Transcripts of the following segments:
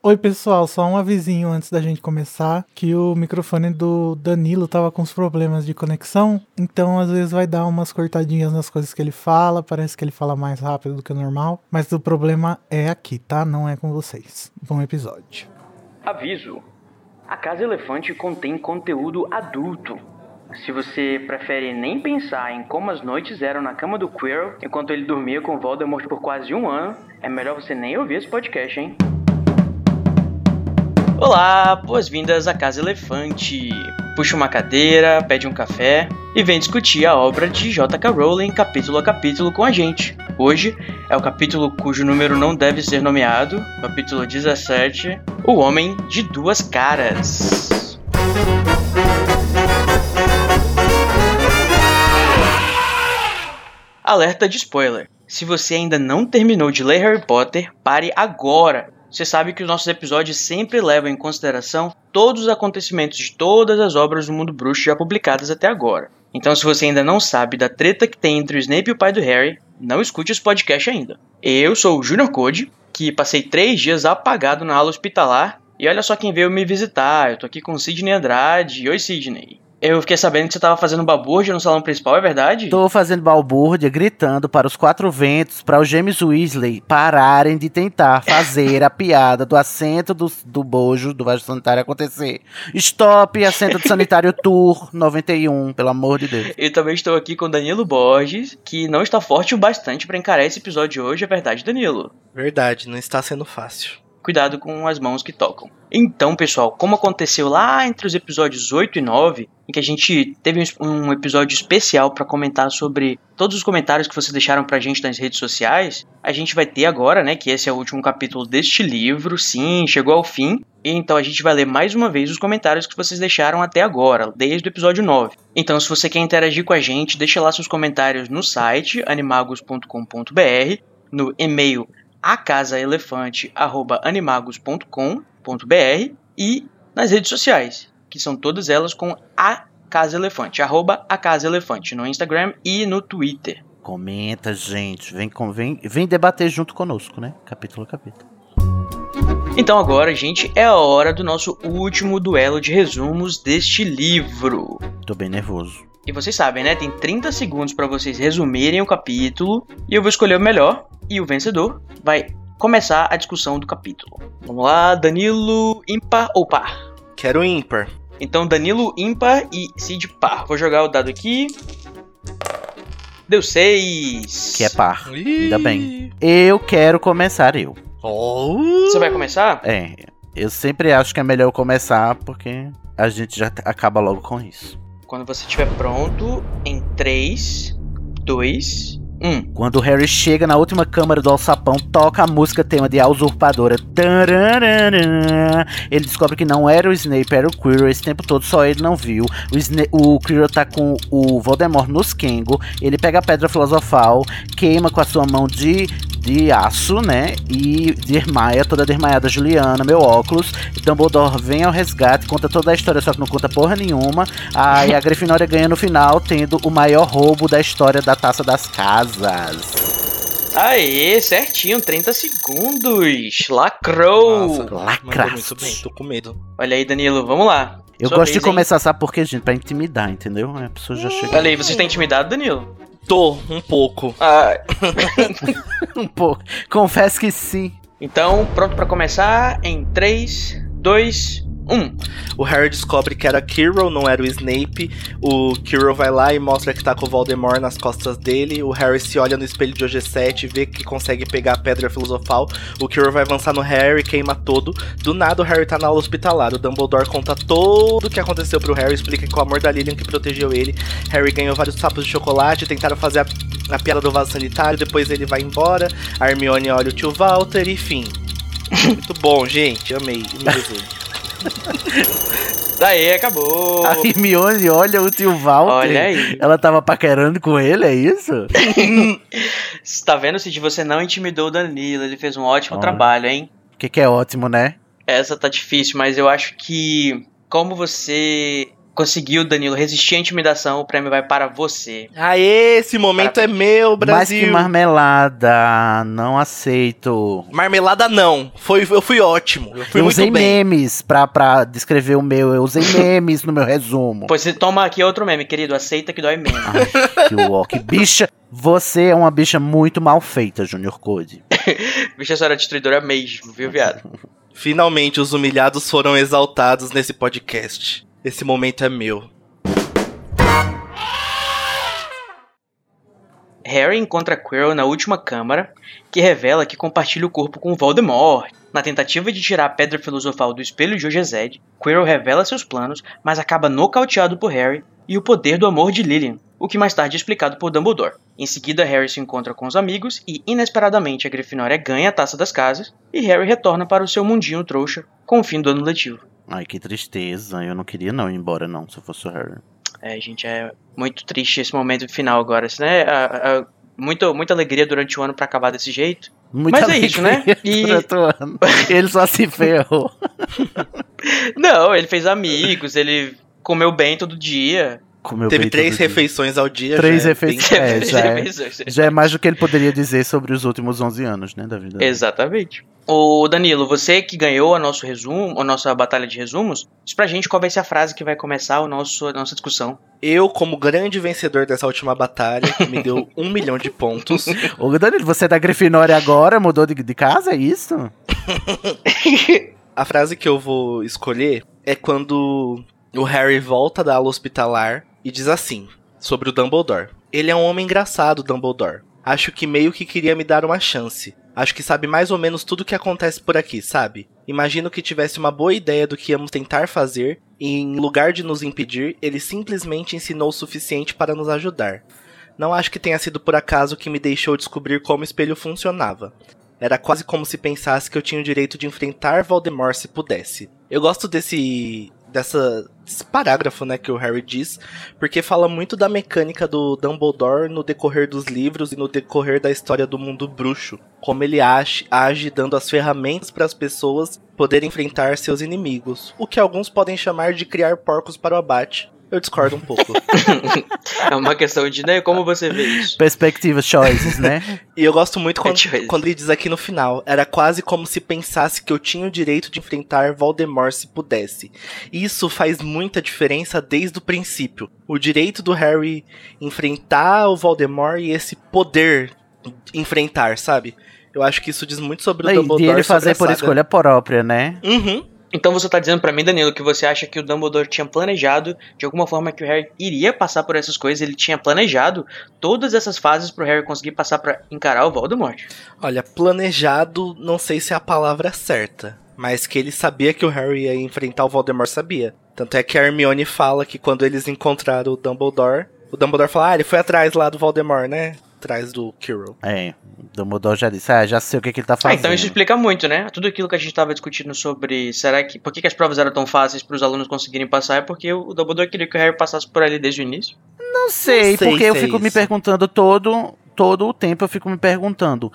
Oi, pessoal, só um avisinho antes da gente começar, que o microfone do Danilo tava com uns problemas de conexão, então às vezes vai dar umas cortadinhas nas coisas que ele fala, parece que ele fala mais rápido do que o normal, mas o problema é aqui, tá? Não é com vocês. Bom episódio. Aviso: a Casa Elefante contém conteúdo adulto. Se você prefere nem pensar em como as noites eram na cama do Quirrell enquanto ele dormia com Voldemort por quase um ano, é melhor você nem ouvir esse podcast, hein? Olá, boas-vindas à Casa Elefante. Puxa uma cadeira, pede um café e vem discutir a obra de J.K. Rowling capítulo a capítulo com a gente. Hoje é o capítulo cujo número não deve ser nomeado, capítulo 17, O Homem de Duas Caras. Alerta de spoiler. Se você ainda não terminou de ler Harry Potter, pare agora você sabe que os nossos episódios sempre levam em consideração todos os acontecimentos de todas as obras do mundo bruxo já publicadas até agora. Então, se você ainda não sabe da treta que tem entre o Snape e o pai do Harry, não escute esse podcast ainda. Eu sou o Junior Code, que passei três dias apagado na aula hospitalar, e olha só quem veio me visitar. Eu tô aqui com o Sidney Andrade. Oi, Sidney. Eu fiquei sabendo que você tava fazendo balbúrdia no salão principal, é verdade? Tô fazendo balbúrdia, gritando para os quatro ventos, para os James Weasley pararem de tentar fazer a piada do assento do, do bojo do vaso sanitário acontecer. Stop, assento do sanitário Tour 91, pelo amor de Deus. E também estou aqui com Danilo Borges, que não está forte o bastante para encarar esse episódio de hoje, é verdade, Danilo? Verdade, não está sendo fácil cuidado com as mãos que tocam. Então, pessoal, como aconteceu lá entre os episódios 8 e 9, em que a gente teve um episódio especial para comentar sobre todos os comentários que vocês deixaram pra gente nas redes sociais, a gente vai ter agora, né, que esse é o último capítulo deste livro, sim, chegou ao fim, então a gente vai ler mais uma vez os comentários que vocês deixaram até agora, desde o episódio 9. Então, se você quer interagir com a gente, deixa lá seus comentários no site animagos.com.br, no e-mail acasaelefante@animagos.com.br e nas redes sociais, que são todas elas com a Casa Elefante, arroba a Casa Elefante, no Instagram e no Twitter. Comenta, gente, vem, vem, vem debater junto conosco, né? Capítulo a capítulo. Então agora, gente, é a hora do nosso último duelo de resumos deste livro. Tô bem nervoso. E vocês sabem, né? Tem 30 segundos para vocês resumirem o capítulo e eu vou escolher o melhor e o vencedor vai começar a discussão do capítulo. Vamos lá, Danilo, ímpar ou par? Quero ímpar. Então, Danilo ímpar e Cid par. Vou jogar o dado aqui. Deu seis. Que é par. Ih. Ainda bem. Eu quero começar eu. Oh. Você vai começar? É. Eu sempre acho que é melhor eu começar porque a gente já acaba logo com isso. Quando você estiver pronto, em 3, 2, Hum. Quando o Harry chega na última câmara do alçapão, toca a música tema de A Usurpadora. Ele descobre que não era o Snape, era o Quirrell. Esse tempo todo só ele não viu. O, Sna o Quirrell tá com o Voldemort nos Kengo. Ele pega a Pedra Filosofal, queima com a sua mão de de aço, né? E desmaia toda desmaiada Juliana, meu óculos. Dumbledore vem ao resgate, conta toda a história, só que não conta porra nenhuma. Aí a Grifinória ganha no final, tendo o maior roubo da história da Taça das Casas. Aê, certinho, 30 segundos. Lacrou. Nossa, Lacra. muito bem, tô com medo. Olha aí, Danilo, vamos lá. Eu Sua gosto vez, de começar, hein? sabe por quê, gente? Pra intimidar, entendeu? A pessoa já chega. Olha aí, você está intimidado, Danilo? Tô, um pouco. Ah. um pouco. Confesso que sim. Então, pronto para começar em 3, 2, 1. O Harry descobre que era Kirill, não era o Snape. O Kirill vai lá e mostra que tá com o Voldemort nas costas dele. O Harry se olha no espelho de OG7 e vê que consegue pegar a pedra filosofal. O Kirill vai avançar no Harry, queima todo. Do nada, o Harry tá na aula hospitalar. O Dumbledore conta todo o que aconteceu pro Harry, explica que o amor da Lilian que protegeu ele. Harry ganhou vários sapos de chocolate, tentaram fazer a, a piada do vaso sanitário, depois ele vai embora. A Hermione olha o tio Walter, enfim. Muito bom, gente. Amei. Me. Daí acabou. A Hermione olha o tio Walter. Olha aí. Ela tava paquerando com ele, é isso? Tá vendo, se você não intimidou o Danilo, ele fez um ótimo Olha. trabalho, hein? O que, que é ótimo, né? Essa tá difícil, mas eu acho que como você conseguiu, Danilo, resistir à intimidação. O prêmio vai para você. Aê, esse momento Parabéns. é meu, Brasil. que marmelada, não aceito. Marmelada não. Foi, eu fui ótimo. Eu fui eu muito usei bem. memes pra, pra descrever o meu, eu usei memes no meu resumo. Pois você toma aqui outro meme, querido. Aceita que dói menos. Ai, que uó, que bicha. Você é uma bicha muito mal feita, Junior Code. Bicha senhora destruidora mesmo, viu, viado? Finalmente os humilhados foram exaltados nesse podcast. Esse momento é meu. Harry encontra Quirrell na última câmara, que revela que compartilha o corpo com Voldemort. Na tentativa de tirar a pedra filosofal do espelho de Ogezed, Quirrell revela seus planos, mas acaba nocauteado por Harry e o poder do amor de Lilian, o que mais tarde é explicado por Dumbledore. Em seguida, Harry se encontra com os amigos e, inesperadamente, a Grifinória ganha a Taça das Casas e Harry retorna para o seu mundinho trouxa com o fim do ano letivo. Ai, que tristeza. Eu não queria não ir embora, não, se eu fosse o Harry. É, gente, é muito triste esse momento final agora, assim, né? A- a- muito, muita alegria durante o ano pra acabar desse jeito. Muita Mas é isso, né? E-. Ele só se ferrou. Não, ele fez amigos, ele comeu bem todo dia. Comeu Teve três todo dia. refeições ao dia. Três já é refeições. bem- É, já é. Já é mais do que ele poderia dizer sobre os últimos 11 anos, né, da vida. Exatamente. Ô Danilo, você que ganhou a nosso resumo, a nossa batalha de resumos, diz pra gente qual vai ser a frase que vai começar o nosso, a nossa discussão. Eu, como grande vencedor dessa última batalha, que me deu um milhão de pontos, Ô, Danilo, você é da Grifinória agora? Mudou de, de casa, é isso? a frase que eu vou escolher é quando o Harry volta da aula hospitalar e diz assim, sobre o Dumbledore. Ele é um homem engraçado, Dumbledore. Acho que meio que queria me dar uma chance. Acho que sabe mais ou menos tudo o que acontece por aqui, sabe? Imagino que tivesse uma boa ideia do que íamos tentar fazer e, em lugar de nos impedir, ele simplesmente ensinou o suficiente para nos ajudar. Não acho que tenha sido por acaso que me deixou descobrir como o espelho funcionava. Era quase como se pensasse que eu tinha o direito de enfrentar Voldemort se pudesse. Eu gosto desse dessa desse parágrafo, né, que o Harry diz, porque fala muito da mecânica do Dumbledore no decorrer dos livros e no decorrer da história do mundo bruxo, como ele age, age dando as ferramentas para as pessoas poderem enfrentar seus inimigos, o que alguns podem chamar de criar porcos para o abate. Eu discordo um pouco. É uma questão de, né, como você vê isso. Perspectivas, choices, né? E eu gosto muito quando, quando ele diz aqui no final. Era quase como se pensasse que eu tinha o direito de enfrentar Voldemort se pudesse. Isso faz muita diferença desde o princípio. O direito do Harry enfrentar o Voldemort e esse poder enfrentar, sabe? Eu acho que isso diz muito sobre o E Dumbledore. de ele fazer por escolha própria, né? Uhum. Então você tá dizendo pra mim, Danilo, que você acha que o Dumbledore tinha planejado de alguma forma que o Harry iria passar por essas coisas, ele tinha planejado todas essas fases pro Harry conseguir passar pra encarar o Voldemort. Olha, planejado, não sei se é a palavra certa. Mas que ele sabia que o Harry ia enfrentar o Voldemort, sabia. Tanto é que a Hermione fala que quando eles encontraram o Dumbledore, o Dumbledore fala, ah, ele foi atrás lá do Voldemort, né? Atrás do Quirrell. É, o Dumbledore já disse, ah, já sei o que, que ele tá Ah, fazendo. então isso explica muito, né? Tudo aquilo que a gente tava discutindo sobre será que por que, que as provas eram tão fáceis para os alunos conseguirem passar é porque o Dumbledore queria que o Harry passasse por ali desde o início. Não sei, Não sei porque eu se é fico me isso. perguntando todo, todo o tempo, eu fico me perguntando.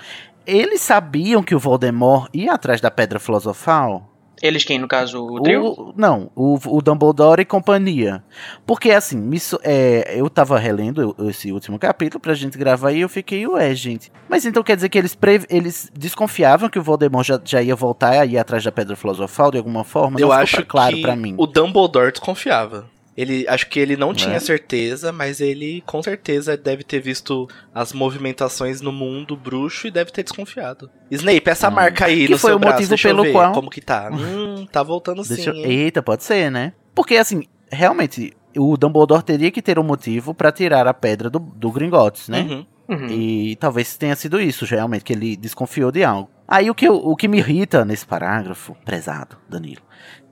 Eles sabiam que o Voldemort ia atrás da Pedra Filosofal? Eles quem, no caso, o trio? O- não, o, o Dumbledore e companhia. Porque assim, me so- é, eu tava relendo esse último capítulo pra gente gravar e eu fiquei, ué, gente. Mas então quer dizer que eles, pre- eles desconfiavam que o Voldemort já, já ia voltar e ir atrás da Pedra Filosofal de alguma forma? Eu Não ficou acho pra- claro que pra mim. o Dumbledore desconfiava. Ele, acho que ele não Né? tinha certeza, mas ele com certeza deve ter visto as movimentações no mundo bruxo e deve ter desconfiado. Snape, essa Hum. marca aí Que no foi seu o braço, motivo deixa eu pelo ver qual- como que tá. Hum, tá voltando sim, eu-? Eita, pode ser, né? Porque assim, realmente, o Dumbledore teria que ter um motivo pra tirar a pedra do, do Gringotts, né? Uhum. Uhum. E talvez tenha sido isso, realmente, que ele desconfiou de algo. Aí o que, eu- o que me irrita nesse parágrafo, prezado, Danilo,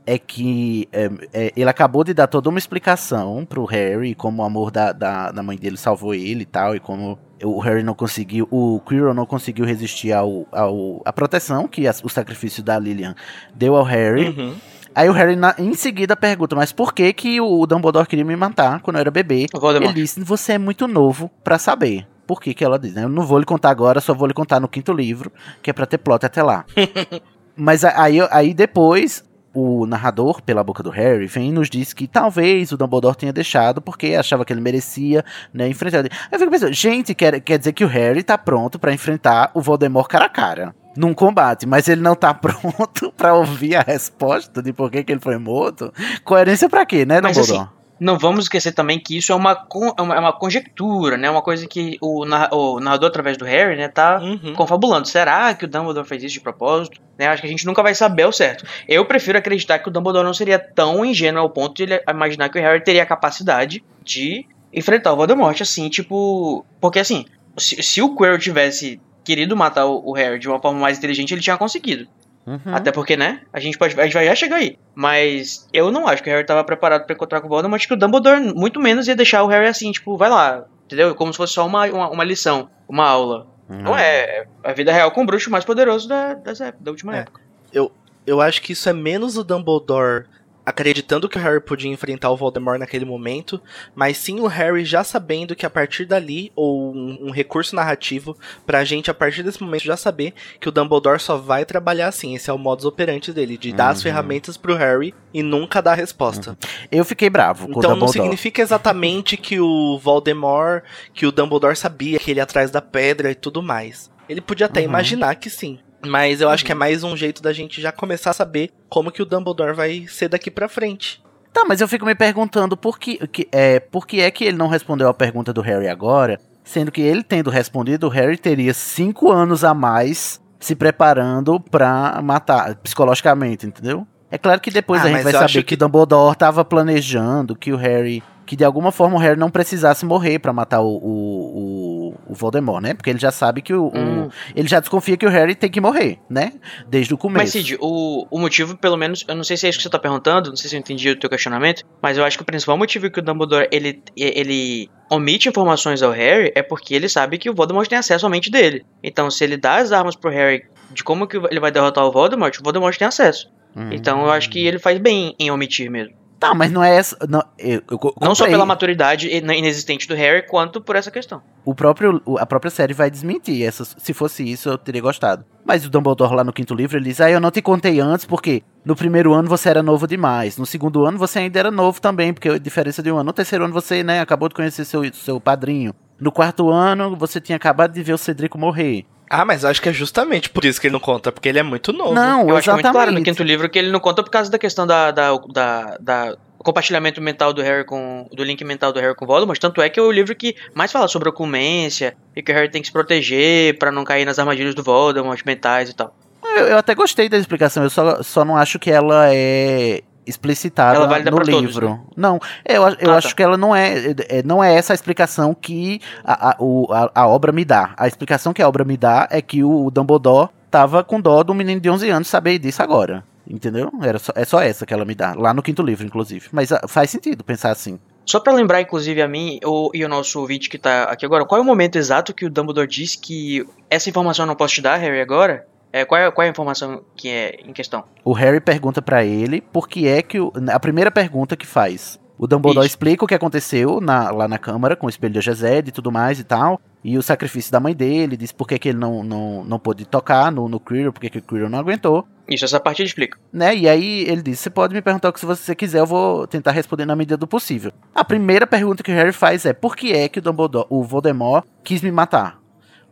é que é, é, ele acabou de dar toda uma explicação pro Harry, como o amor da, da, da mãe dele salvou ele e tal, e como o Harry não conseguiu, o Quirrell não conseguiu resistir ao, ao a proteção que as- o sacrifício da Lilian deu ao Harry. Uhum. Aí o Harry na- em seguida pergunta, mas por que que o Dumbledore queria me matar quando eu era bebê? Voldemort. Ele disse: Você é muito novo pra saber. Por que, que ela diz? né? Eu não vou lhe contar agora, só vou lhe contar no quinto livro, que é pra ter plot até lá. Mas a- aí, aí depois o narrador, pela boca do Harry, vem e nos diz que talvez o Dumbledore tenha deixado porque achava que ele merecia, né, enfrentar. Aí eu fico pensando, gente, quer, quer dizer que o Harry tá pronto para enfrentar o Voldemort cara a cara. Num combate, mas ele não tá pronto para ouvir a resposta de por que, que ele foi morto. Coerência para quê, né, Dumbledore? Não vamos esquecer também que isso é uma, é uma, é uma conjectura, né? Uma coisa que o, o narrador, através do Harry, né, tá uhum. confabulando. Será que o Dumbledore fez isso de propósito? Né? Acho que a gente nunca vai saber o certo. Eu prefiro acreditar que o Dumbledore não seria tão ingênuo ao ponto de ele imaginar que o Harry teria a capacidade de enfrentar o Voldemort, assim, tipo... Porque, assim, se, se o Quirrell tivesse querido matar o, o Harry de uma forma mais inteligente, ele tinha conseguido. Uhum. Até porque, né? A gente, pode, a gente vai já chegar aí. Mas eu não acho que o Harry tava preparado para encontrar com o Voldemort. Acho que o Dumbledore, muito menos, ia deixar o Harry assim, tipo, vai lá. Entendeu? Como se fosse só uma, uma, uma lição, uma aula. Uhum. Não é, é a vida real com o bruxo mais poderoso da, das, da última é. época. Eu, eu acho que isso é menos o Dumbledore acreditando que o Harry podia enfrentar o Voldemort naquele momento, mas sim o Harry já sabendo que a partir dali, ou um, um, recurso narrativo, pra gente a partir desse momento já saber que o Dumbledore só vai trabalhar assim. Esse é o modus operandi dele, de uhum. dar as uhum. ferramentas pro Harry e nunca dar a resposta. Uhum. Eu fiquei bravo com Então não significa exatamente que o Voldemort, que o Dumbledore sabia que ele ia atrás da pedra e tudo mais. Ele podia até uhum. imaginar que sim. Mas eu acho que é uhum. mais um jeito da gente já começar a saber como que o Dumbledore vai ser daqui pra frente. Tá, mas eu fico me perguntando por que, que, é, por que é que ele não respondeu a pergunta do Harry agora, sendo que ele tendo respondido, o Harry teria cinco anos a mais se preparando pra matar, psicologicamente, entendeu? É claro que depois ah, a gente vai saber que... que Dumbledore tava planejando que o Harry que de alguma forma o Harry não precisasse morrer para matar o, o, o, Voldemort, né? Porque ele já sabe que o, hum. o, Ele já desconfia que o Harry tem que morrer, né? Desde o começo. Mas, Cid, o, o motivo, pelo menos, eu não sei se é isso que você tá perguntando, não sei se eu entendi o teu questionamento, mas eu acho que o principal motivo que o Dumbledore ele, ele omite informações ao Harry é porque ele sabe que o Voldemort tem acesso à mente dele. Então, se ele dá as armas pro Harry de como que ele vai derrotar o Voldemort, o Voldemort tem acesso. Hum. Então, eu acho que ele faz bem em omitir mesmo. Tá, mas não é essa. Não, eu, eu não só pela maturidade inexistente do Harry, quanto por essa questão. O próprio, a própria série vai desmentir. Essa, se fosse isso, eu teria gostado. Mas o Dumbledore lá no quinto livro, ele diz: Ah, eu não te contei antes, porque no primeiro ano você era novo demais. No segundo ano você ainda era novo também, porque a diferença de um ano. No terceiro ano você, né, acabou de conhecer seu, seu padrinho. No quarto ano, você tinha acabado de ver o Cedrico morrer. Ah, mas acho que é justamente por isso que ele não conta, porque ele é muito novo. Não, eu exatamente. acho muito claro no quinto livro que ele não conta por causa da questão da, da, da, da compartilhamento mental do Harry com do link mental do Harry com Voldemort, tanto é que é o livro que mais fala sobre ocumência e que o Harry tem que se proteger para não cair nas armadilhas do Voldemort mentais e tal. Eu, eu, até gostei da explicação, eu só, só não acho que ela é explicitada ela no livro. Todos, né? Não, eu, eu ah, acho tá. que ela não é, é, não é essa a explicação que a, a, o, a, obra me dá. A explicação que a obra me dá é que o Dumbledore tava com dó do menino de 11 anos saber disso agora. Entendeu? Era só, é só essa que ela me dá. Lá no quinto livro, inclusive. Mas uh, faz sentido pensar assim. Só para lembrar, inclusive, a mim o, e o nosso ouvinte que tá aqui agora, qual é o momento exato que o Dumbledore diz que essa informação eu não posso te dar, Harry, agora? É, qual, é, qual é a informação que é em questão? O Harry pergunta para ele por que é que. O, a primeira pergunta que faz. O Dumbledore Isso. explica o que aconteceu na, lá na câmara com o espelho de Jezed e tudo mais e tal. E o sacrifício da mãe dele, diz por que, que ele não, não, não pôde tocar no, no Quirrell, por que, o Quirrell não aguentou. Isso, essa parte ele explica. Né? E aí ele diz: Você pode me perguntar o que você quiser, eu vou tentar responder na medida do possível. A primeira pergunta que o Harry faz é: Por que é que o Dumbledore, o Voldemort, quis me matar?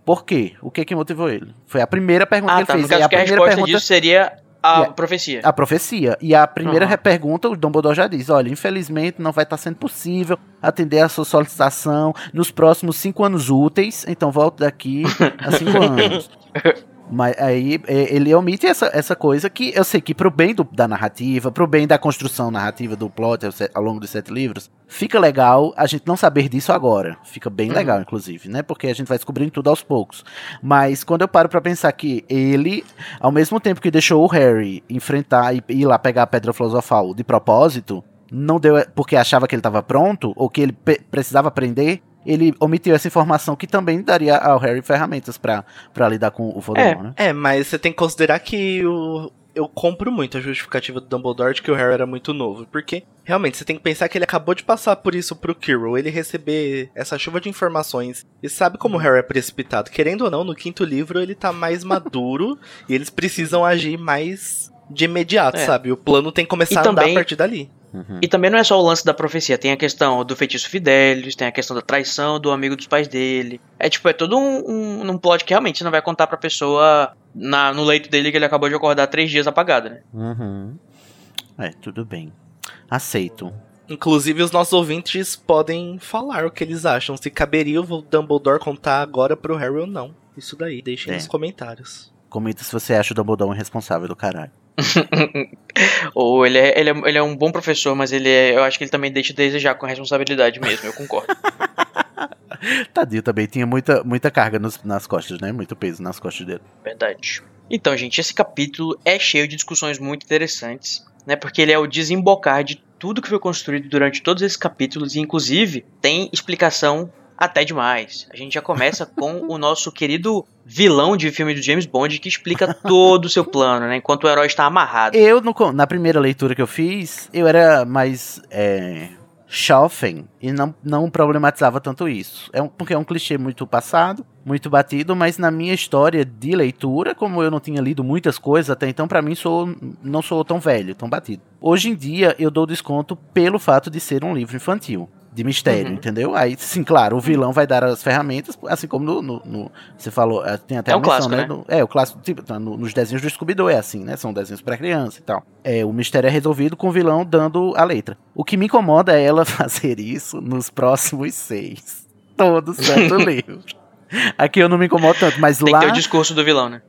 Por quê? O que que motivou ele? Foi a primeira pergunta ah, que ele tá, fez. No caso, e a, que a primeira pergunta... disso seria a, a profecia. A profecia. E a primeira uhum. pergunta, o Dumbledore já diz: olha, infelizmente não vai estar sendo possível atender a sua solicitação nos próximos cinco anos úteis, então volte daqui a cinco anos. Mas aí é, ele omite essa, essa coisa que eu sei que pro bem do, da narrativa, pro bem da construção narrativa do plot ao, longo dos sete livros, fica legal a gente não saber disso agora. Fica bem uhum. legal, inclusive, né? Porque a gente vai descobrindo tudo aos poucos. Mas quando eu paro para pensar que ele, ao mesmo tempo que deixou o Harry enfrentar e ir lá pegar a Pedra Filosofal de propósito, não deu porque achava que ele estava pronto ou que ele precisava aprender, ele omitiu essa informação que também daria ao Harry ferramentas para lidar com o Voldemort, é, né? É, mas você tem que considerar que o, eu compro muito a justificativa do Dumbledore de que o Harry era muito novo. Porque, realmente, você tem que pensar que ele acabou de passar por isso pro Quirrell. Ele receber essa chuva de informações e sabe como o Harry é precipitado. Querendo ou não, no quinto livro ele tá mais maduro e eles precisam agir mais de imediato, É. sabe? O plano tem que começar E a andar também- a partir dali. Uhum. E também não é só o lance da profecia, tem a questão do feitiço Fidelis, tem a questão da traição do amigo dos pais dele. É tipo, é todo um, um, um plot que realmente você não vai contar pra pessoa na, no leito dele que ele acabou de acordar três dias apagado, né? Uhum. É, tudo bem. Aceito. Inclusive, os nossos ouvintes podem falar o que eles acham. Se caberia o Dumbledore contar agora pro Harry ou não. Isso daí, deixem É. nos comentários. Comenta se você acha o Dumbledore um responsável do caralho. Ou ele é, ele, é, ele é um bom professor, mas ele é, eu acho que ele também deixa a desejar com responsabilidade mesmo, eu concordo. Tadinho também, tinha muita, muita carga nos- nas costas, né? Muito peso nas costas dele. Verdade. Então, gente, esse capítulo é cheio de discussões muito interessantes, né? Porque ele é o desembocar de tudo que foi construído durante todos esses capítulos e, inclusive, tem explicação até demais. A gente já começa com o nosso querido vilão de filme do James Bond que explica todo o seu plano, né? Enquanto o herói está amarrado. Eu, no na primeira leitura que eu fiz, eu era mais é, e não, não problematizava tanto isso. É um, porque é um clichê muito passado, muito batido, mas na minha história de leitura, como eu não tinha lido muitas coisas até então, pra mim sou, não sou tão velho, tão batido. Hoje em dia eu dou desconto pelo fato de ser um livro infantil. De mistério, Uhum. entendeu? Aí, sim, claro, o vilão vai dar as ferramentas, assim como no. no- no- você falou, eh, tem até É a menção, clássico, né? né? no- é, o clássico, tipo, tá no- nos desenhos do Scooby-Doo é assim, né? São desenhos pra criança e tal. É, o mistério é resolvido com o vilão dando a letra. O que me incomoda é ela fazer isso nos próximos seis. Todo santo livro. Aqui eu não me incomodo tanto, mas Tem lá que ter o discurso do vilão, né?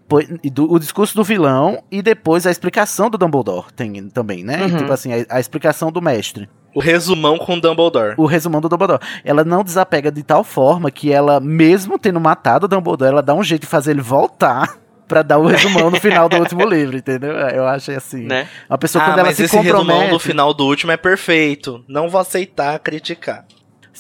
E do- o discurso do vilão e depois a explicação do Dumbledore tem também, né? Uhum. Tipo assim, a, a explicação do mestre. O resumão com Dumbledore. O resumão do Dumbledore. Ela não desapega de tal forma que ela, mesmo tendo matado o Dumbledore, ela dá um jeito de fazer ele voltar pra dar o resumão no final do último livro, entendeu? Eu achei assim. né? Uma pessoa ah, quando ela mas se esse resumão compromete. do final do último é perfeito. Não vou aceitar criticar.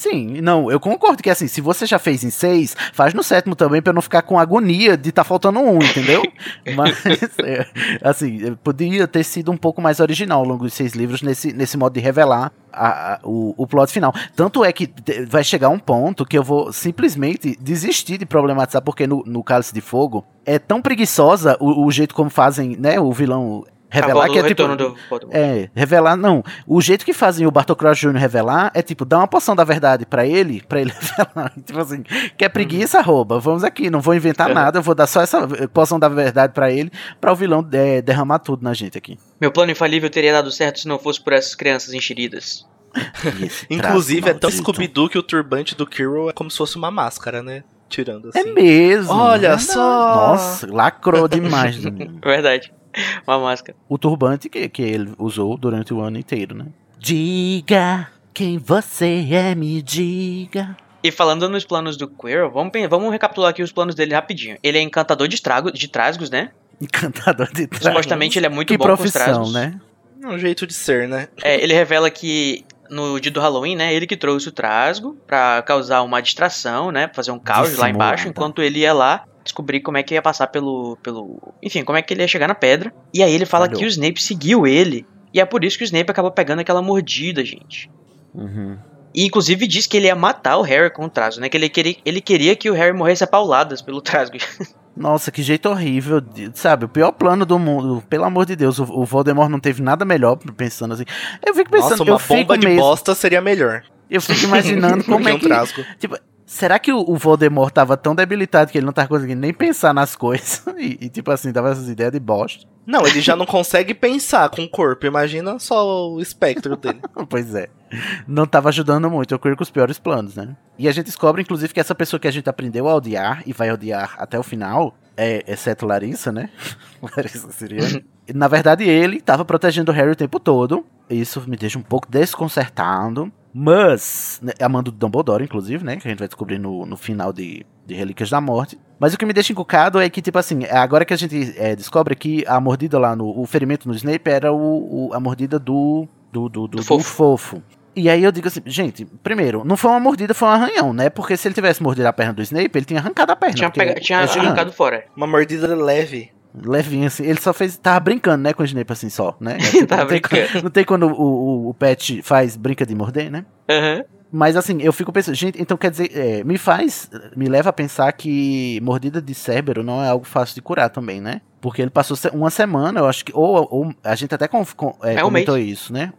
Sim, não, eu concordo que assim, se você já fez em seis, faz no sétimo também pra não ficar com agonia de tá faltando um, entendeu? Mas, é, assim, podia ter sido um pouco mais original ao longo dos seis livros nesse, nesse modo de revelar a- a- o, o plot final. Tanto é que vai chegar um ponto que eu vou simplesmente desistir de problematizar, porque no, no Cálice de Fogo é tão preguiçosa o, o jeito como fazem, né, o vilão revelar que é tipo. do. É, revelar, não. O jeito que fazem o Bartol Crouch Jr. revelar é tipo, dar uma poção da verdade pra ele, pra ele revelar. Tipo assim, quer preguiça, rouba. Vamos aqui, não vou inventar Uhum. nada, eu vou dar só essa poção da verdade pra ele, pra o vilão eh, derramar tudo na gente aqui. Meu plano infalível teria dado certo se não fosse por essas crianças enxeridas. Inclusive, é tão. Scooby-Doo que o turbante do Kirill é como se fosse uma máscara, né? Tirando assim. É mesmo. Olha só. Nossa, lacrou demais. Verdade. Uma máscara. o turbante que, que ele usou durante o ano inteiro, né? Diga quem você é, me diga. E falando nos planos do Quirrell, vamos, vamos recapitular aqui os planos dele rapidinho. Ele é encantador de, estrago, de trasgos, né? Encantador de trás. Supostamente ele é muito Que bom com os profissão, trasgos. né? É um jeito de ser, né? É, ele revela que no dia do Halloween, né, ele que trouxe o trasgo pra causar uma distração, né, fazer um caos lá Dissimulada. embaixo, enquanto ele ia lá descobrir como é que ia passar pelo, pelo, enfim, como é que ele ia chegar na pedra. E aí ele fala Falhou. que o Snape seguiu ele, e é por isso que o Snape acabou pegando aquela mordida, gente. Uhum. E inclusive diz que ele ia matar o Harry com o trasgo, né, que ele queria, ele queria que o Harry morresse a pauladas pelo trasgo. Nossa, que jeito horrível, de- sabe? O pior plano do mundo. Pelo amor de Deus, o, o Voldemort não teve nada melhor pensando assim. Eu fico pensando, Nossa, eu uma fico bomba de mesmo, bosta seria melhor. eu fico imaginando como que é um que trasgo. Tipo, será que o, Voldemort tava tão debilitado que ele não tava conseguindo nem pensar nas coisas? E, e, tipo assim, dava essas ideias de bosta. Não, ele já não consegue pensar com o corpo. Imagina só o espectro dele. pois é. Não tava ajudando muito, eu creio com os piores planos, né? E a gente descobre, inclusive, que essa pessoa que a gente aprendeu a odiar e vai odiar até o final, é, exceto Larissa, né? Larissa Siriano. Na verdade, ele tava protegendo o Harry o tempo todo. Isso me deixa um pouco desconcertado. Mas, né, amando o Dumbledore, inclusive, né? Que a gente vai descobrir no, no final de, de Relíquias da Morte. Mas o que me deixa encucado é que, tipo assim, agora que a gente é, descobre que a mordida lá, no, o ferimento no Snape era o, o- a mordida do, do, do, do, Do do fofo. fofo. E aí eu digo assim, gente, primeiro, não foi uma mordida, foi um arranhão, né? Porque se ele tivesse mordido a perna do Snape, ele tinha arrancado a perna. tinha pega- tinha é arrancado fora. Uma mordida leve. Levinho, assim. Ele só fez. Tava brincando, né, com o Snape assim só, né? É tipo, Tava não, tem, brincando. quando- não tem quando o, o, o Pet faz brinca de morder, né? Aham. Mas assim, eu fico pensando, gente, então quer dizer, é, me faz, me leva a pensar que mordida de Cérbero não é algo fácil de curar também, né? Porque ele passou uma semana, eu acho que. Ou, ou a gente até com, com- é, É um comentou isso, né?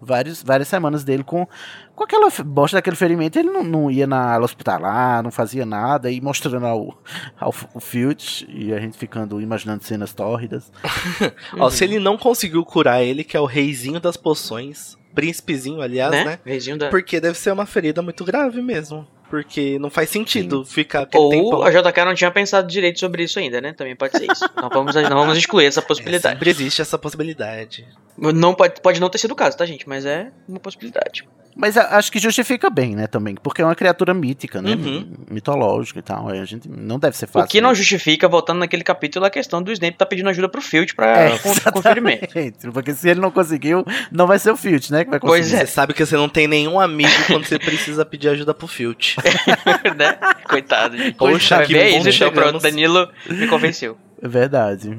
Vários, várias semanas dele com, com aquela bosta daquele ferimento. Ele não, não ia na ala hospitalar, não fazia nada, e mostrando ao, ao F- o Filch, e a gente ficando imaginando cenas tórridas. Ó, se ele não conseguiu curar ele, que é o reizinho das poções, príncipezinho, aliás, né? né? Reizinho da... Porque deve ser uma ferida muito grave mesmo. Porque não faz sentido ficar aquele Ou tempão. a JK não tinha pensado direito sobre isso ainda, né? Também pode ser isso. não, vamos, não vamos excluir essa É, possibilidade. sempre existe essa possibilidade. Não pode, pode não ter sido o caso, tá, gente? Mas é uma possibilidade. Mas acho que justifica bem, né, também. Porque é uma criatura mítica, né? Uhum. Mitológica e tal. aí A gente não deve ser fácil. o que não né? justifica, voltando naquele capítulo, a questão do Snape tá pedindo ajuda pro Field pra É, con- com o ferimento. exatamente. Porque se ele não conseguiu, não vai ser o Filch, né? Que vai Pois conseguir. é. Você sabe que você não tem nenhum amigo quando você precisa pedir ajuda pro Filch. né? Coitado, gente. Poxa, Vai que ver bom isso, então pronto, Danilo me convenceu. É verdade.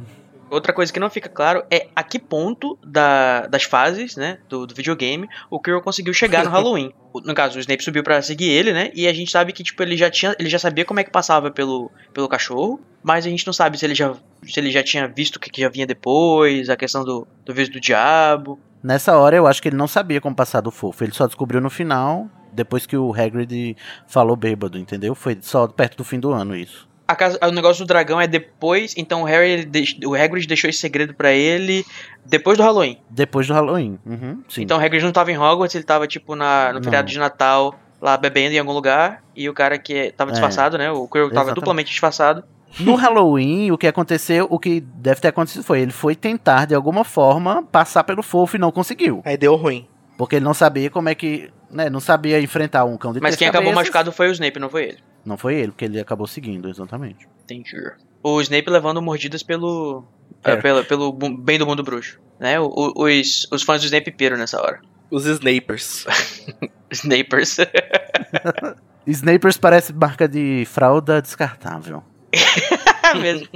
Outra coisa que não fica claro é a que ponto da- das fases, né, do, do videogame, o Quirrell conseguiu chegar no Halloween. No caso, o Snape subiu pra seguir ele, né, e a gente sabe que, tipo, ele já tinha, ele já sabia como é que passava pelo, pelo cachorro, mas a gente não sabe se ele já, se ele já tinha visto o que, que já vinha depois, a questão do, do vírus do diabo. Nessa hora eu acho que ele não sabia como passar do fofo. Ele só descobriu no final, depois que o Hagrid falou bêbado, entendeu? Foi só perto do fim do ano isso. A casa, o negócio do dragão é depois, então o Harry, ele deix- o Hagrid deixou esse segredo pra ele depois do Halloween. Depois do Halloween. Uhum, sim. Então o Hagrid não tava em Hogwarts, ele tava tipo na, no feriado de Natal, lá bebendo em algum lugar, e o cara que tava É. disfarçado, né? O Quirrell tava Exatamente. duplamente disfarçado. No Halloween, o que aconteceu, o que deve ter acontecido foi, ele foi tentar, de alguma forma, passar pelo fofo e não conseguiu. Aí deu ruim. Porque ele não sabia como é que. Né, não sabia enfrentar um cão de Mas três quem acabou machucado foi o Snape, não foi ele. Não foi ele, porque ele acabou seguindo, exatamente. Entendi. O Snape levando mordidas pelo. É. é, pelo, pelo bem do mundo bruxo. Né? O- o- os, os fãs do Snape piram nessa hora. Os Snapers. Snapers. Snapers parece marca de fralda descartável. mesmo.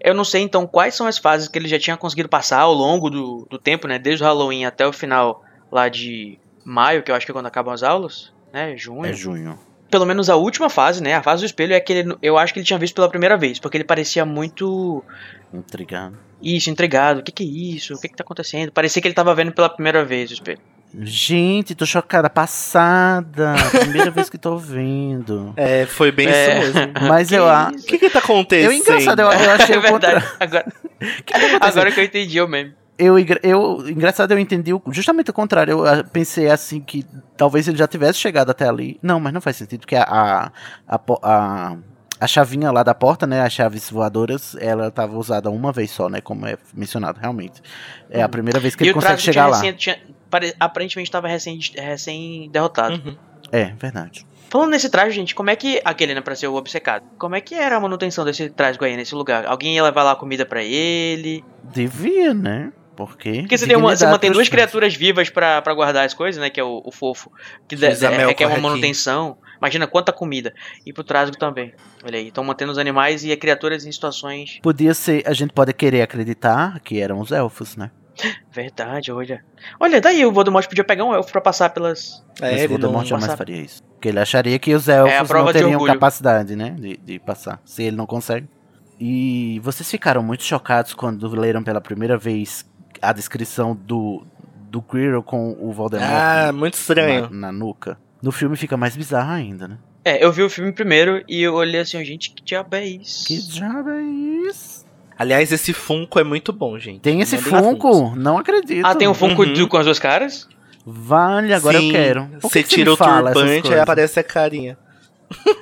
Eu não sei então quais são as fases que ele já tinha conseguido passar ao longo do, do tempo, né? Desde o Halloween até o final lá de maio, que eu acho que é quando acabam as aulas, né? Junho. É junho. Pelo menos a última fase, né? A fase do espelho é que ele, eu acho que ele tinha visto pela primeira vez, porque ele parecia muito Intrigado. isso, entregado. O que que é isso? O que que tá acontecendo? Parecia que ele tava vendo pela primeira vez o espelho. Gente, tô chocada. Passada. Primeira vez que tô vendo. É, foi bem É. isso mesmo. Mas Que eu acho. O que que tá acontecendo? Eu, engraçado, eu, eu achei é verdade. Agora, O que agora que eu entendi o meme. Eu, eu, engraçado, eu entendi o- justamente o contrário. Eu ah, pensei assim que talvez ele já tivesse chegado até ali. Não, mas não faz sentido, porque a, a, a, a, a chavinha lá da porta, né? As chaves voadoras, ela estava usada uma vez só, né? Como é mencionado, realmente. É a primeira vez que e ele o consegue chegar tinha lá. recém, tinha, pare- aparentemente estava recém, recém derrotado. Uhum. É, verdade. Falando nesse traje, gente, como é que. Aquele, né, pra ser o obcecado. Como é que era a manutenção desse traje aí nesse lugar? Alguém ia levar lá comida pra ele? Devia, né? Porque. Porque você, tem uma, você mantém duas criaturas vivas pra, pra guardar as coisas, né? Que é o, o fofo. Que é, que é uma corre aqui. manutenção. Imagina quanta comida. E pro trasgo também. Olha aí. Estão mantendo os animais e as criaturas em situações. Podia ser. A gente pode querer acreditar que eram os elfos, né? Verdade, olha. Olha, daí o Voldemort podia pegar um elfo pra passar pelas. É, Mas o Voldemort jamais passar- faria isso. Porque ele acharia que os elfos É não teriam capacidade, né? De, de passar. Se ele não consegue. E vocês ficaram muito chocados quando leram pela primeira vez a descrição do, do Quirrell com o Voldemort Ah, muito estranho. na, na nuca. No filme fica mais bizarro ainda, né? É, eu vi o filme primeiro e eu olhei assim, gente, que diabo é isso? Que diabo é isso? Aliás, esse Funko é muito bom, gente. Tem esse Funko? Não acredito. Ah, tem um Funko Uhum. do- com as duas caras? Vale, agora Sim, eu quero. Por Você que tira o turbante, aí aparece a carinha.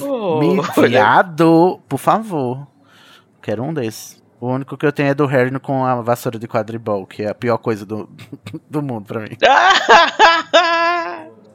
Oh, Me viado, por favor. Quero um desses. O único que eu tenho é do Harry com a vassoura de quadribol, que é a pior coisa do, do mundo pra mim.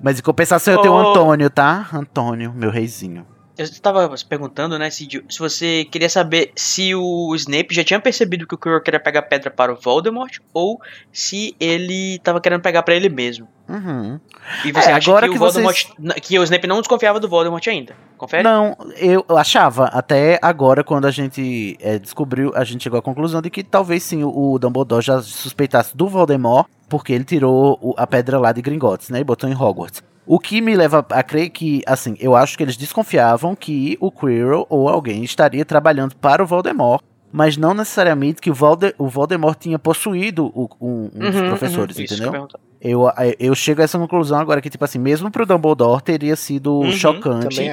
Mas em compensação eu tenho o. Antônio, tá? Antônio, meu reizinho. Eu estava se perguntando, né, se, se você queria saber se o Snape já tinha percebido que o Quirrell queria pegar pedra para o Voldemort ou se ele estava querendo pegar para ele mesmo. Uhum. E você É, acha agora que, que o Voldemort, vocês- que o Snape não desconfiava do Voldemort ainda? Confere? Não, eu achava, até agora, quando a gente é, descobriu, a gente chegou à conclusão de que talvez sim o, Dumbledore já suspeitasse do Voldemort, porque ele tirou a pedra lá de Gringotts, né, e botou em Hogwarts. O que me leva a crer que, assim, eu acho que eles desconfiavam que o Quirrell ou alguém estaria trabalhando para o Voldemort mas não necessariamente que o, Valde, o Voldemort tinha possuído o, um, um dos Uhum, professores, uhum, isso que eu entendeu? Eu, eu chego a essa conclusão agora que, tipo assim, mesmo pro Dumbledore teria sido Uhum, chocante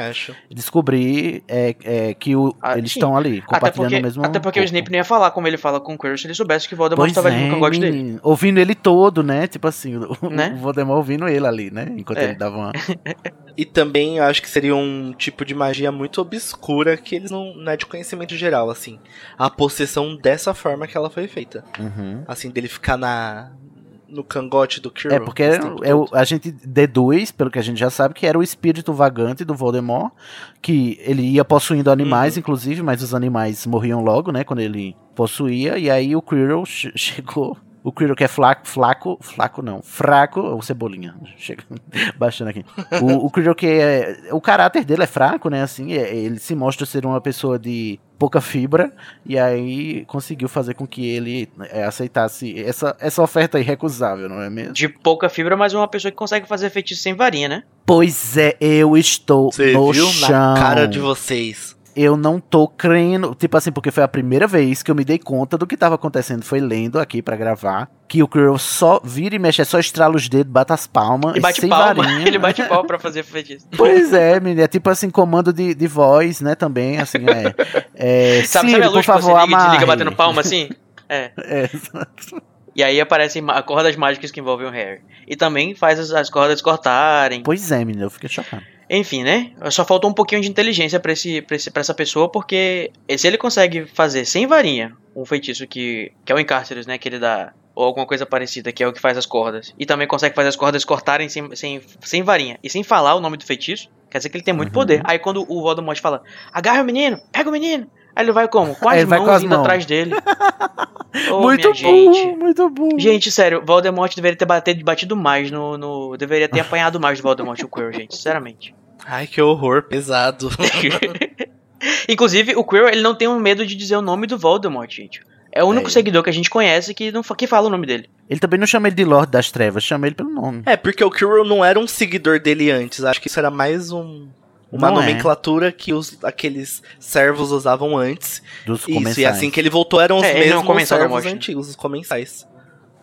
descobrir é, é, que o- Ah, eles estão ali, Até compartilhando porque, o mesmo até porque o corpo. Snape não ia falar como ele fala com o Quirrell se ele soubesse que o Voldemort Pois estava ali no é, cangote dele. Ouvindo ele todo, né? Tipo assim, o, Né? o Voldemort ouvindo ele ali, né? Enquanto É. ele dava uma... E também eu acho que seria um tipo de magia muito obscura que eles não, não é de conhecimento geral, assim. A possessão dessa forma que ela foi feita. Uhum. Assim, dele ficar na no cangote do Quirrell. É, porque é, é a gente deduz, pelo que a gente já sabe, que era o espírito vagante do Voldemort, que ele ia possuindo animais, Uhum. inclusive, mas os animais morriam logo, né, quando ele possuía, e aí o Quirrell che- chegou... O Quirrell que é flaco, flaco, flaco não, fraco, ou cebolinha, chega, baixando aqui. O, o Quirrell que é, o caráter dele é fraco, né, assim, é- ele se mostra ser uma pessoa de pouca fibra, e aí conseguiu fazer com que ele é, aceitasse essa, essa oferta irrecusável, não é mesmo? De pouca fibra, mas uma pessoa que consegue fazer feitiço sem varinha, né? Pois é, eu estou Você no viu chão. na cara de vocês. Eu não tô crendo. Tipo assim, porque foi a primeira vez que eu me dei conta do que tava acontecendo. Foi lendo aqui pra gravar. Que o Quirrell só vira e mexe, é só estrala os dedos, bate as palmas. E bate sem palma. varinha. Ele bate palma pra fazer feitiço. Pois é, menina. É tipo assim, comando de, de voz, né? Também, assim, é. é Sabe, Ciro, sabe a luz por que você favor, liga e desliga amarre. batendo palma assim? É. É, exato. E aí aparecem cordas mágicas que envolvem o Harry. E também faz as, as cordas cortarem. pois é, menina. Eu fiquei chocado. Enfim, né? Só faltou um pouquinho de inteligência pra, esse, pra, esse, pra essa pessoa, porque se ele consegue fazer sem varinha um feitiço que, que é o Encárceros, né? Que ele dá. Ou alguma coisa parecida, que é o que faz as cordas. E também consegue fazer as cordas cortarem sem, sem, sem varinha. E sem falar o nome do feitiço. Quer dizer que ele tem muito Uhum. poder. Aí quando o Voldemort fala, agarra o menino, pega o menino. Aí ele vai como? Com as ele mãos com as indo mãos. atrás dele. Ô, muito bom, gente. muito bom. Gente, sério, Voldemort deveria ter batido, batido mais no, no. Deveria ter apanhado mais do Voldemort o Quirrell, gente, sinceramente. Ai, que horror, pesado. Inclusive, o Quirrell, ele não tem um medo de dizer o nome do Voldemort, gente. É o único É. seguidor que a gente conhece que, não, que fala o nome dele. Ele também não chama ele de Lorde das Trevas, chama ele pelo nome. é, porque o Quirrell não era um seguidor dele antes. Acho que isso era mais um. Uma Não é. nomenclatura que os, aqueles servos usavam antes. Dos Isso, comensais. e assim que ele voltou eram os É, é mesmos servos morte, né? antigos, os comensais.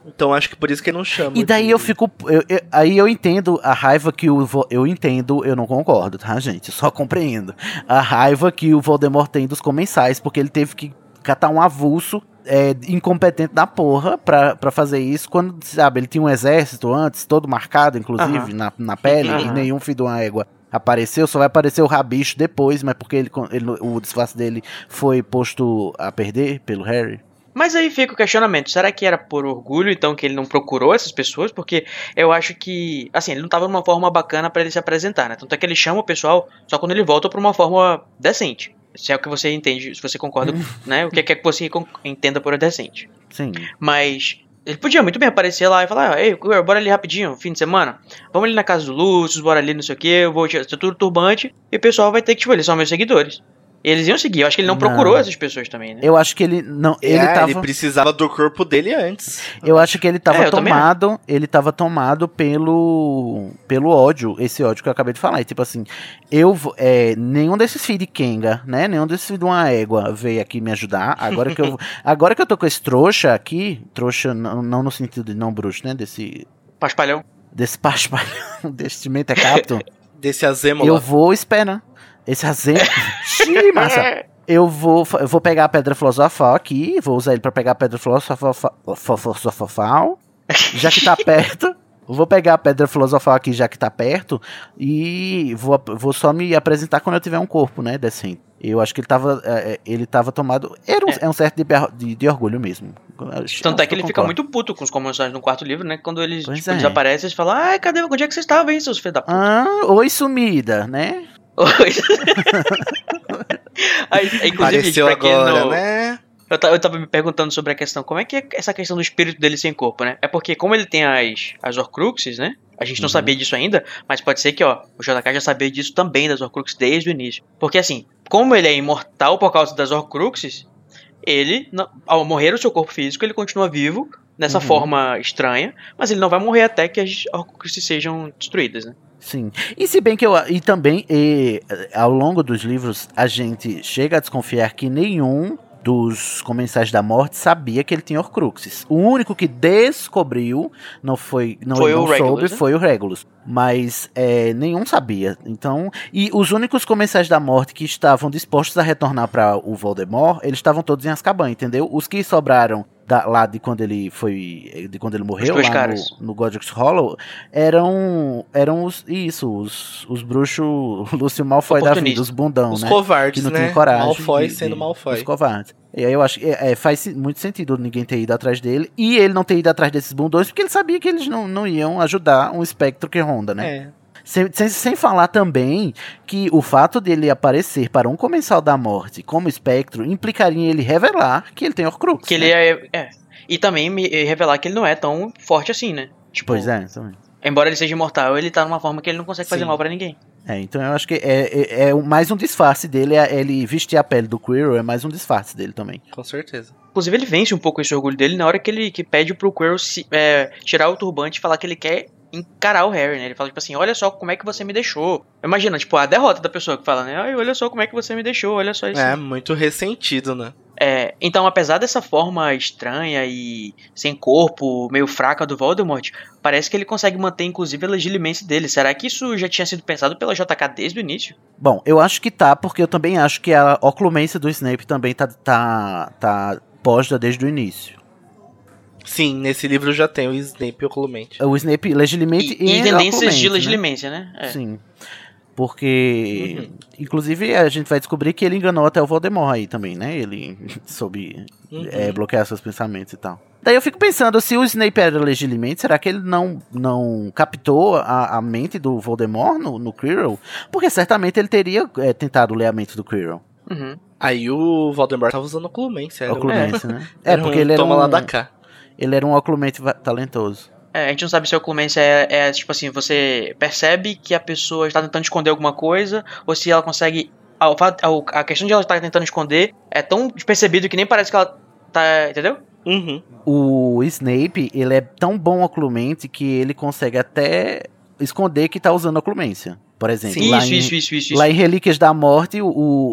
Então acho que por isso que ele não chama. E daí de- eu fico. eu- eu- aí eu entendo a raiva que o. Vo- Eu entendo, eu não concordo, tá, gente? Só compreendo. A raiva que o Voldemort tem dos comensais, porque ele teve que catar um avulso é, incompetente da porra pra, pra fazer isso. Quando, sabe, ele tinha um exército antes, todo marcado, inclusive, na, na pele, e nenhum filho de uma égua. Apareceu, só vai aparecer o rabicho depois, mas porque ele, ele- o disfarce dele foi posto a perder pelo Harry. Mas aí fica o questionamento: será que era por orgulho, então, que ele não procurou essas pessoas? Porque eu acho que. Assim, ele não tava numa forma bacana pra ele se apresentar, né? Tanto é que ele chama o pessoal só quando ele volta pra uma forma decente. Se é o que você entende, se você concorda, né? O que é que você entenda por decente. Sim. Mas ele podia muito bem aparecer lá e falar: "Ah, Ei, Quirrell, bora ali rapidinho, fim de semana. Vamos ali na casa do Lúcio, bora ali, não sei o que. Eu vou tirar tudo turbante. E o pessoal vai ter que, tipo, eles são meus seguidores. Eles iam seguir. Eu acho que ele não, Não. procurou essas pessoas também, né? Eu acho que ele não. Ele É, tava. ele precisava do corpo dele antes. Eu acho que ele tava É, eu também tomado, ele tava tomado pelo pelo ódio, esse ódio que eu acabei de falar. E, tipo assim, eu é, nenhum desses filhos de Kenga, né? Nenhum desses filhos de uma égua veio aqui me ajudar. Agora que eu agora que eu tô com esse trouxa aqui, trouxa não, não no sentido de não bruxo, né? Desse Paspalhão. desse paspalhão, desse mentecapto, Desse azêmola. eu vou esperar. Esse azento. Xiii, massa. Eu vou, eu vou pegar a pedra filosofal aqui, vou usar ele pra pegar a pedra filosofal, já que tá perto. Vou pegar a pedra filosofal aqui, já que tá perto, e vou, vou só me apresentar quando eu tiver um corpo, né, decente. Eu acho que ele tava, é, é, ele tava tomado. Era um, É. é um certo de, de, de orgulho mesmo. Tanto é que ele fica muito puto com os comensais no quarto livro, né? Quando eles, tipo, é. desaparecem, eles falam: Ai, cadê? Onde é que vocês estavam, hein, seus filhos da puta? Ah, oi sumida, né? Inclusive, Apareceu agora, né? Eu, eu tava me perguntando sobre a questão, como é que é essa questão do espírito dele sem corpo, né? É porque como ele tem as, as Horcruxes, né? A gente não Uhum. sabia disso ainda, mas pode ser que, ó, o JK já sabia disso também das Horcruxes desde o início. Porque assim, como ele é imortal por causa das Horcruxes, ele, ao morrer o seu corpo físico, ele continua vivo nessa Uhum. forma estranha, mas ele não vai morrer até que as Horcruxes sejam destruídas, né? Sim. E se bem que eu. E também, e, ao longo dos livros, a gente chega a desconfiar que nenhum dos comensais da morte sabia que ele tinha Horcruxes. O único que descobriu não foi, não, Foi não Regulus, soube, né? foi o Regulus. Mas é, nenhum sabia. Então, e os únicos comensais da morte que estavam dispostos a retornar para o Voldemort, eles estavam todos em Azkaban, entendeu? Os que sobraram da- lá de quando ele foi, de quando ele morreu lá no, no Godric's Hollow, eram eram os isso, os, os bruxos Lúcio Malfoy da vida, os bundão, Os né? covardes, que não né? tinha coragem. Malfoy de- sendo de- Malfoy. Os covardes. E aí eu acho que é, é, faz muito sentido ninguém ter ido atrás dele e ele não ter ido atrás desses bundões porque ele sabia que eles não, não iam ajudar um espectro que ronda, né? É. Sem, sem, sem falar também que o fato dele aparecer para um comensal da morte como espectro implicaria em ele revelar que ele tem Horcrux. Que né? ele é, é. E também me revelar que ele não é tão forte assim, né? Tipo, Pois é, também. embora ele seja imortal, ele tá numa forma que ele não consegue fazer Sim. mal pra ninguém. É, então eu acho que é, é, é mais um disfarce dele, é ele vestir a pele do Quirrell é mais um disfarce dele também. Com certeza. Inclusive, ele vence um pouco esse orgulho dele na hora que ele que pede pro Quirrell se- é, tirar o turbante e falar que ele quer encarar o Harry, né? Ele fala, tipo assim, olha só como é que você me deixou. Imagina, tipo, a derrota da pessoa que fala, né? Ai, olha só como é que você me deixou, olha só isso. É, muito ressentido, né? É, então, apesar dessa forma estranha e sem corpo, meio fraca do Voldemort, parece que ele consegue manter, inclusive, a legilimência dele. Será que isso já tinha sido pensado pela JK desde o início? Bom, eu acho que tá, porque eu também acho que a oclumência do Snape também tá, tá, tá posta desde o início. Sim, nesse livro já tem o Snape oculomente. O Snape legilimamente E, e e, tendências de oclumente, né? legilimência, né? É. Sim. Porque, Uhum. inclusive, a gente vai descobrir que ele enganou até o Voldemort aí também, né? Ele soube Uhum. é, bloquear seus pensamentos e tal. Daí eu fico pensando, se o Snape era legilimamente, será que ele não, não captou a, a mente do Voldemort no, no Quirrell? Porque certamente ele teria é, tentado ler a mente do Quirrell. Uhum. Aí o Voldemort tava usando oclumente, era, Oclumente, né? É, era porque um ele era toma um, lá da cá. Ele era um oclumente va- talentoso. É, a gente não sabe se a oclumência é, é, tipo assim, você percebe que a pessoa está tentando esconder alguma coisa, ou se ela consegue. A, o fato- a, a questão de ela estar tentando esconder é tão despercebido que nem parece que ela tá. Entendeu? Uhum. O Snape, ele é tão bom oclumente que ele consegue até esconder que tá usando oclumência. Por exemplo, Isso, lá, isso, em, isso, isso, isso. lá em Relíquias da Morte, o,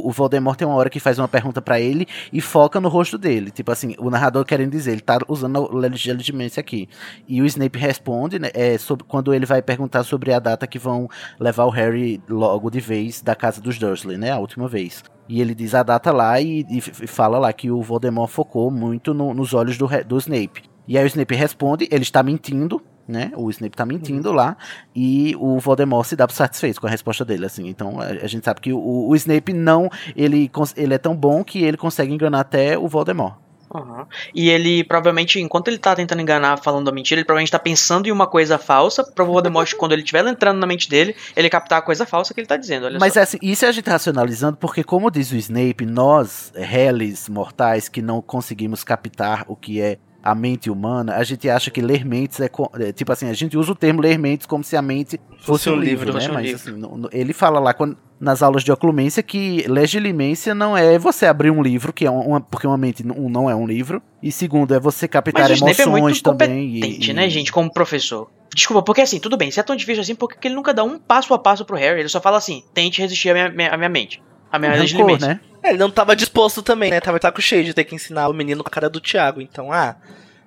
o Voldemort tem uma hora que faz uma pergunta pra ele e foca no rosto dele. Tipo assim, o narrador querendo dizer, ele tá usando a legitimência aqui. E o Snape responde, né, é, sobre, quando ele vai perguntar sobre a data que vão levar o Harry logo de vez da casa dos Dursley, né, a última vez. E ele diz a data lá e, e fala lá que o Voldemort focou muito no- nos olhos do, do Snape. E aí o Snape responde, ele está mentindo, né? O Snape tá mentindo lá e o Voldemort se dá por satisfeito com a resposta dele, assim. Então a, a gente sabe que o, o Snape não, ele, ele é tão bom que ele consegue enganar até o Voldemort. Aham. E ele provavelmente, enquanto ele tá tentando enganar, falando a mentira, ele provavelmente tá pensando em uma coisa falsa, pra o Voldemort, quando ele estiver entrando na mente dele, ele captar a coisa falsa que ele tá dizendo. Mas é assim, isso a gente racionalizando porque como diz o Snape, nós, réis mortais que não conseguimos captar o que é a mente humana, a gente acha que ler mentes é, é, tipo assim, a gente usa o termo ler mentes como se a mente fosse, um livro, né? fosse um Mas livro. assim, no- no- ele fala lá quando- nas aulas de oclumência que legilimência não é você abrir um livro, que é uma, porque uma mente não, não é um livro, e segundo é você captar Mas Snape é emoções muito também. e- competente, e- né, gente, como professor. Desculpa, porque assim, tudo bem, se é tão difícil assim, por que que ele nunca dá um passo a passo pro Harry? Ele só fala assim, tente resistir à minha, minha- à minha mente. A minha Rancor, legilimência. né? É, ele não tava disposto também, né? Tava taco cheio de ter que ensinar o menino com a cara do Thiago. Então, ah,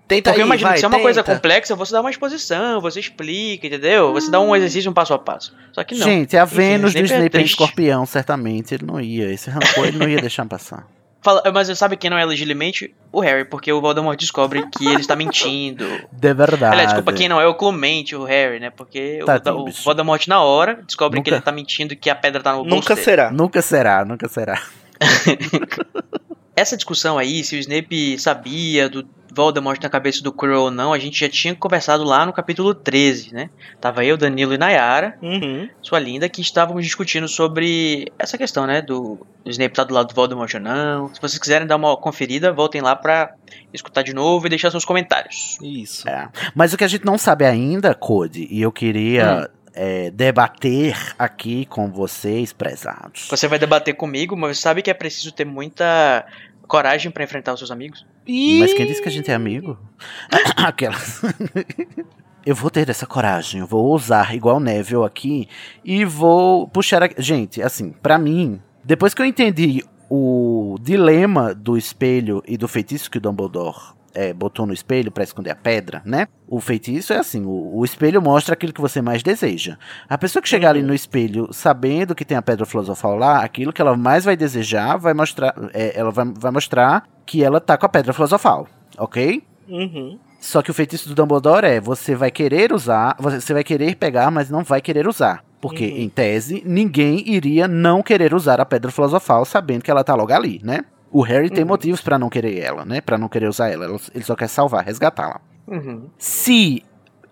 tenta Porque aí, eu imagino vai, que se é uma coisa tenta. complexa, você dá uma exposição, você explica, entendeu? Você dá um exercício um passo a passo. Só que não. Gente, a Enfim, Vênus do Snape é escorpião, certamente. Ele não ia. Esse rancor ele não ia deixar passar. Fala- mas sabe quem não é legilimamente? O Harry, porque o Voldemort descobre que ele está mentindo. De verdade. Aliás, desculpa, quem não é o Clemente, o Harry, né? Porque o, Tadinho, o bicho. Voldemort na hora descobre que Nunca- ele tá mentindo e que a pedra tá no bolso Nunca dele. será. Nunca será, nunca será. Essa discussão aí, se o Snape sabia do Voldemort na cabeça do Quirrell ou não, a gente já tinha conversado lá no capítulo 13, né? Tava eu, Danilo e Nayara, Uhum. sua linda, que estávamos discutindo sobre essa questão, né? Do, do Snape tá do lado do Voldemort ou não. Se vocês quiserem dar uma conferida, voltem lá pra escutar de novo e deixar seus comentários. Isso. É. Mas o que a gente não sabe ainda, Code, e eu queria é, debater aqui com vocês, prezados. Você vai debater comigo, mas sabe que é preciso ter muita coragem pra enfrentar os seus amigos? Mas quem disse que a gente é amigo? Aquela. Eu vou ter essa coragem, eu vou ousar igual Neville aqui e vou puxar. A... Gente, assim, pra mim, depois que eu entendi o dilema do espelho e do feitiço que o Dumbledore é, botou no espelho para esconder a pedra, né? O feitiço é assim: o, o, espelho mostra aquilo que você mais deseja. A pessoa que chegar ali no espelho sabendo que tem a pedra filosofal lá, aquilo que ela mais vai desejar vai mostrar, é, ela vai, vai mostrar que ela tá com a pedra filosofal, ok? Uhum. Só que o feitiço do Dumbledore é: você vai querer usar, você vai querer pegar, mas não vai querer usar. Porque, uhum. em tese, ninguém iria não querer usar a pedra filosofal sabendo que ela tá logo ali, né? O Harry uhum. tem motivos para não querer ela, né? Para não querer usar ela. Ele só quer salvar, resgatá-la. Uhum. Se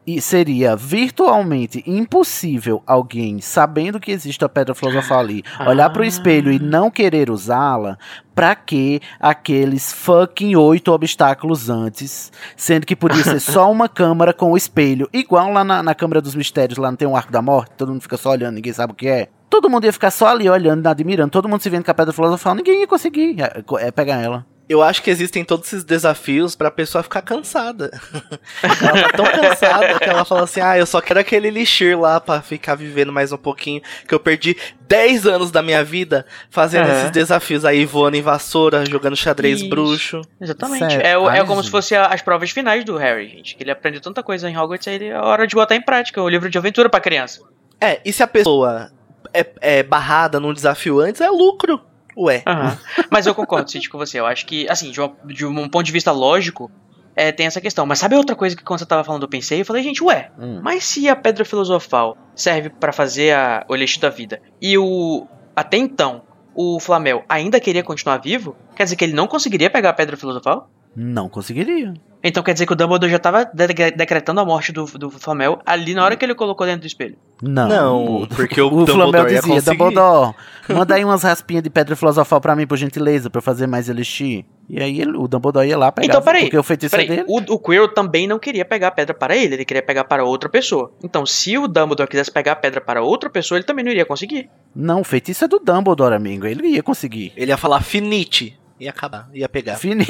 e seria virtualmente impossível alguém, sabendo que existe a pedra filosofal ali, olhar para o espelho e não querer usá-la, pra que aqueles fucking oito obstáculos antes, sendo que podia ser só uma câmara com o espelho, igual lá na, na Câmara dos Mistérios, lá não tem um arco da morte, todo mundo fica só olhando, ninguém sabe o que é. Todo mundo ia ficar só ali olhando, admirando, todo mundo se vendo com a pedra filosofal, ninguém ia conseguir é, é, pegar ela. Eu acho que existem todos esses desafios pra pessoa ficar cansada. ela tá tão cansada que ela fala assim: ah, eu só quero aquele elixir lá pra ficar vivendo mais um pouquinho. Que eu perdi 10 anos da minha vida fazendo esses desafios aí, voando em vassoura, jogando xadrez Isso. bruxo. Exatamente. É, é, como se fosse as provas finais do Harry, gente. Que ele aprendeu tanta coisa em Hogwarts, aí é hora de botar em prática o livro de aventura pra criança. É, e se a pessoa é, é barrada num desafio antes, é lucro. Ué. Uhum. Mas eu concordo, Cid, com você. Eu acho que, assim, de, uma, de um ponto de vista lógico, é, tem essa questão. Mas sabe outra coisa que quando você tava falando eu pensei? Eu falei, gente, ué, hum. mas se a pedra filosofal serve para fazer a, o elixir da vida e o. Até então, o Flamel ainda queria continuar vivo, quer dizer que ele não conseguiria pegar a pedra filosofal? Não conseguiria. Então quer dizer que o Dumbledore já tava de decretando a morte do, do Flamel ali na hora que ele colocou dentro do espelho. Não, não porque o, o Dumbledore dizia, conseguir. Dumbledore, manda aí umas raspinhas de pedra filosofal pra mim, por gentileza, pra eu fazer mais elixir. E aí ele, o Dumbledore ia lá pegar, então, peraí, porque o feitiço é peraí, dele. O, o Quirrell também não queria pegar a pedra para ele, ele queria pegar para outra pessoa. Então, se o Dumbledore quisesse pegar a pedra para outra pessoa, ele também não iria conseguir. Não, o feitiço é do Dumbledore, amigo, ele ia conseguir. Ele ia falar finite ia acabar, ia pegar. Fini.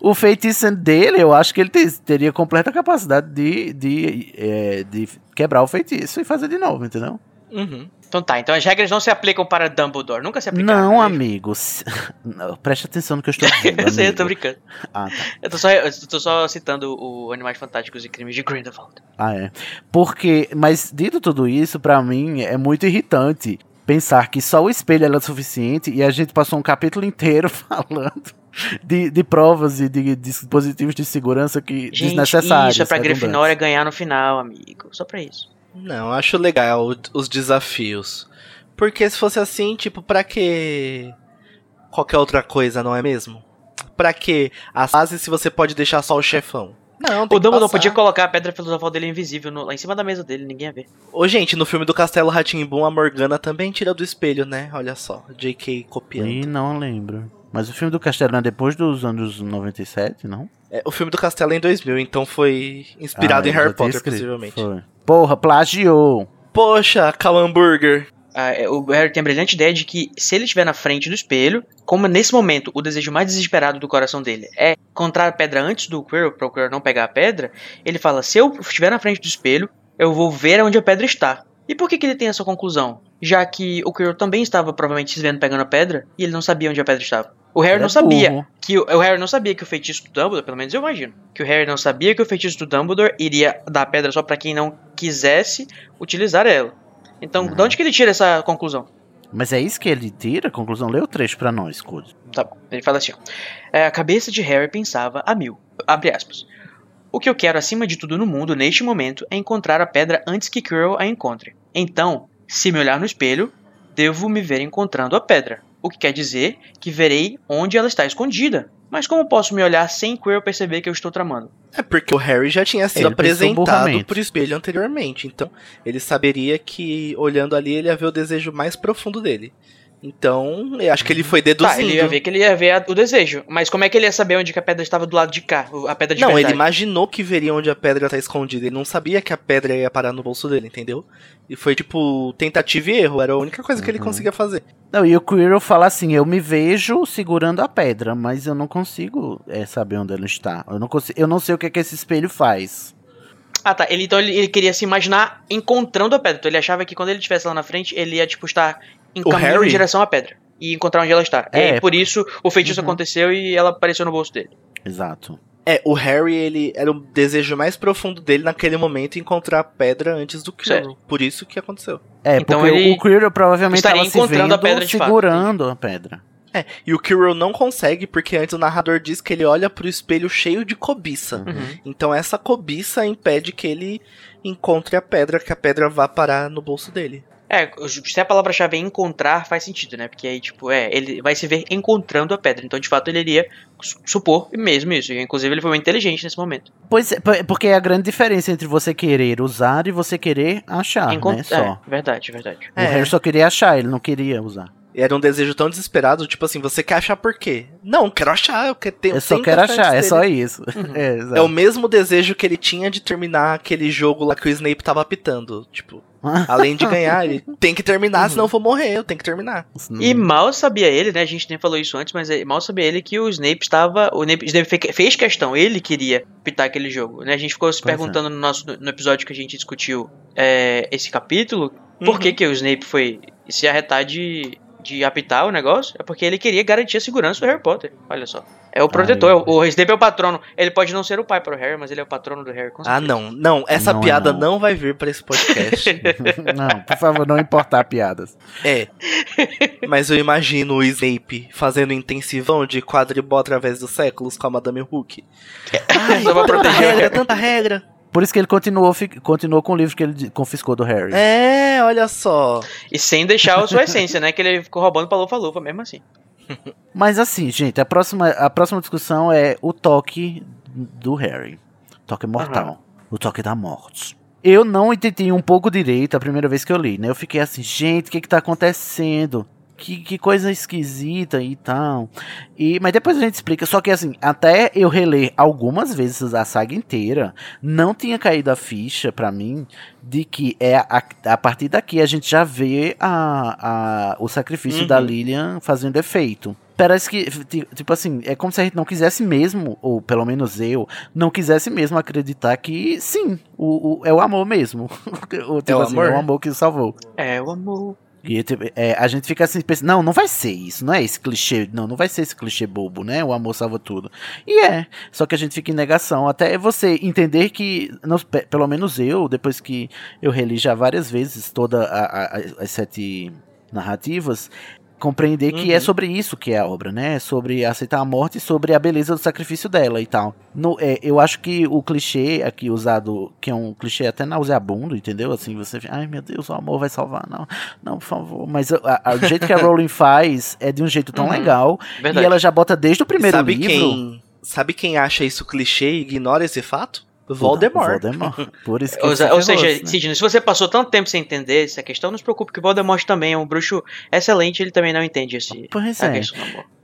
o feitiço dele, eu acho que ele teria completa capacidade de, de, é, de quebrar o feitiço e fazer de novo, entendeu? Uhum. Então tá, então as regras não se aplicam para Dumbledore, nunca se aplicaram. Não, amigos. Não, preste atenção no que eu estou dizendo. eu sei, eu tô brincando. Ah, tá. Eu tô só, eu tô só citando o Animais Fantásticos e Crimes de Grindelwald. Ah, é. Porque, mas dito tudo isso, para mim é muito irritante pensar que só o espelho era suficiente e a gente passou um capítulo inteiro falando de, de provas e de, dispositivos de segurança que gente, desnecessários. Isso é pra Grifinória ganhar no final, amigo. Só pra isso. Não, acho legal os desafios. Porque se fosse assim, tipo, pra que qualquer outra coisa, não é mesmo? Pra que as fases se você pode deixar só o chefão? Não, o Dumbledore podia colocar a pedra filosofal dele invisível no, lá em cima da mesa dele, ninguém ia ver. Ô, gente, no filme do Castelo Ratimbum, a Morgana também tira do espelho, né? Olha só, J.K. copiando. Ih, não lembro. Mas o filme do Castelo é depois dos anos 97, não? É, o filme do Castelo é em 2000, então foi inspirado ah, em Harry Potter, possivelmente. Foi. Porra, plagiou. Poxa, Calamburger uh, o Harry tem a brilhante ideia de que se ele estiver na frente do espelho, como nesse momento o desejo mais desesperado do coração dele é encontrar a pedra antes do Quirrell, para o Quirrell não pegar a pedra, ele fala: se eu estiver na frente do espelho, eu vou ver onde a pedra está. E por que, que ele tem essa conclusão? Já que o Quirrell também estava provavelmente se vendo pegando a pedra e ele não sabia onde a pedra estava. O Harry não sabia burro. que o, o, Harry não sabia que o feitiço do Dumbledore, pelo menos eu imagino, que o Harry não sabia que o feitiço do Dumbledore iria dar a pedra só para quem não quisesse utilizar ela. Então, uhum. de onde que ele tira essa conclusão? Mas é isso que ele tira? Conclusão? Lê o trecho pra nós, Code. Tá bom. Ele fala assim: é, A cabeça de Harry pensava a mil. Abre aspas. O que eu quero acima de tudo no mundo neste momento é encontrar a pedra antes que Quirrell a encontre. Então, se me olhar no espelho, devo me ver encontrando a pedra. O que quer dizer que verei onde ela está escondida. Mas como posso me olhar sem Quirrell perceber que eu estou tramando? É porque o Harry já tinha sido ele apresentado por espelho anteriormente. Então, ele saberia que, olhando ali, ele ia ver o desejo mais profundo dele. Então, eu acho que ele foi deduzindo. Tá, ele ia ver que ele ia ver o desejo. Mas como é que ele ia saber onde a pedra estava do lado de cá? A pedra de Não, verdade? ele imaginou que veria onde a pedra tá escondida. Ele não sabia que a pedra ia parar no bolso dele, entendeu? E foi tipo tentativa e erro. Era a única coisa que ele uhum. conseguia fazer. Não, e o Quirrell fala assim: eu me vejo segurando a pedra, mas eu não consigo é, saber onde ela está. Eu não, consigo, eu não sei o que, é que esse espelho faz. Ah, tá. Ele, então ele, ele, queria se imaginar encontrando a pedra. Então ele achava que quando ele estivesse lá na frente, ele ia, tipo, estar em o caminho Harry, em direção à pedra. e encontrar onde ela está. É. E aí, por isso o feitiço Uhum. aconteceu e ela apareceu no bolso dele. Exato. É, o Harry, ele era o desejo mais profundo dele naquele momento encontrar a pedra antes do Quirrell. Por isso que aconteceu. É, Então porque ele o Quirrell provavelmente estaria estava se encontrando vendo a pedra de fato. segurando a pedra. É, e o Quirrell não consegue porque antes o narrador diz que ele olha pro espelho cheio de cobiça. Uhum. Então essa cobiça impede que ele encontre a pedra, que a pedra vá parar no bolso dele. É, se a palavra-chave é encontrar, faz sentido, né? Porque aí, tipo, é, ele vai se ver encontrando a pedra. Então, de fato, ele iria su- supor mesmo isso. E, inclusive, ele foi muito inteligente nesse momento. Pois é, po- porque é a grande diferença entre você querer usar e você querer achar, Encont- né? Só. É, verdade, verdade. O É. Harry só queria achar, ele não queria usar. E era um desejo tão desesperado, tipo assim, você quer achar por quê? Não, quero achar, eu quero ter Eu só quero achar, é só isso. Uhum. É, É o mesmo desejo que ele tinha de terminar aquele jogo lá que o Snape tava apitando. Tipo, além de ganhar, ele tem que terminar, Uhum. senão eu vou morrer, eu tenho que terminar. E mal sabia ele, né? A gente nem falou isso antes, mas é, mal sabia ele que o Snape estava. O Snape, Snape fe- fez questão, ele queria pitar aquele jogo, né? A gente ficou se Pois é. perguntando no, nosso, no episódio que a gente discutiu é, esse capítulo, por Uhum. que, que o Snape foi se arretar de, de apitar o negócio? É porque ele queria garantir a segurança do Harry Potter. Olha só. É o protetor, Ai. o, o Snape é o patrono. Ele pode não ser o pai para o Harry, mas ele é o patrono do Harry. Com Ah, não, não, essa Não é piada não. não. vai vir pra esse podcast. não, por favor, não importar piadas. é. Mas eu imagino o Snape fazendo intensivão de quadribol através dos séculos com a Madame Hook. Ai, Só pra tanta regra, tanta regra. Por isso que ele continuou, continuou com o livro que ele confiscou do Harry. É, olha só. E sem deixar a sua essência, né? Que ele ficou roubando pra lufa-lufa mesmo assim. Mas assim, gente, a próxima, a próxima discussão é o toque do Harry. Toque mortal. O toque da morte. Eu não entendi um pouco direito a primeira vez que eu li, né? Eu fiquei assim, gente, o que que tá acontecendo? Que, que coisa esquisita e tal. E, mas depois a gente explica. Só que assim, até eu reler algumas vezes a saga inteira, não tinha caído a ficha pra mim de que é a, a partir daqui a gente já vê a, a, o sacrifício Uhum. da Lilian fazendo efeito. Parece que, ti- tipo assim, é como se a gente não quisesse mesmo, ou pelo menos eu, não quisesse mesmo acreditar que sim, o, o- é o amor mesmo. o, tipo É o assim, amor? é o amor que salvou. É, o amor. E tipo, é, a gente fica assim pensando, não, não vai ser isso, não é esse clichê, não, não vai ser esse clichê bobo, né? O amor salva tudo. E é, só que a gente fica em negação, até você entender que, não, pe- pelo menos eu, depois que eu reli já várias vezes todas as sete narrativas, compreender que é Uhum. sobre isso que é a obra, né? É sobre aceitar a morte e sobre a beleza do sacrifício dela e tal. No, é, eu acho que o clichê aqui usado, que é um clichê até nauseabundo, entendeu? Assim, você fica, ai meu Deus, o amor vai salvar, não, não, por favor. Mas a- a- o jeito que a Rowling faz é de um jeito tão Uhum. legal Verdade. e ela já bota desde o primeiro sabe livro. quem, sabe quem acha isso clichê e ignora esse fato? Voldemort. Voldemort. Por isso que Ou, ou seja, né? Sidney, se você passou tanto tempo sem entender essa questão, não se preocupe que o Voldemort também é um bruxo excelente, ele também não entende esse, Pois é. questão.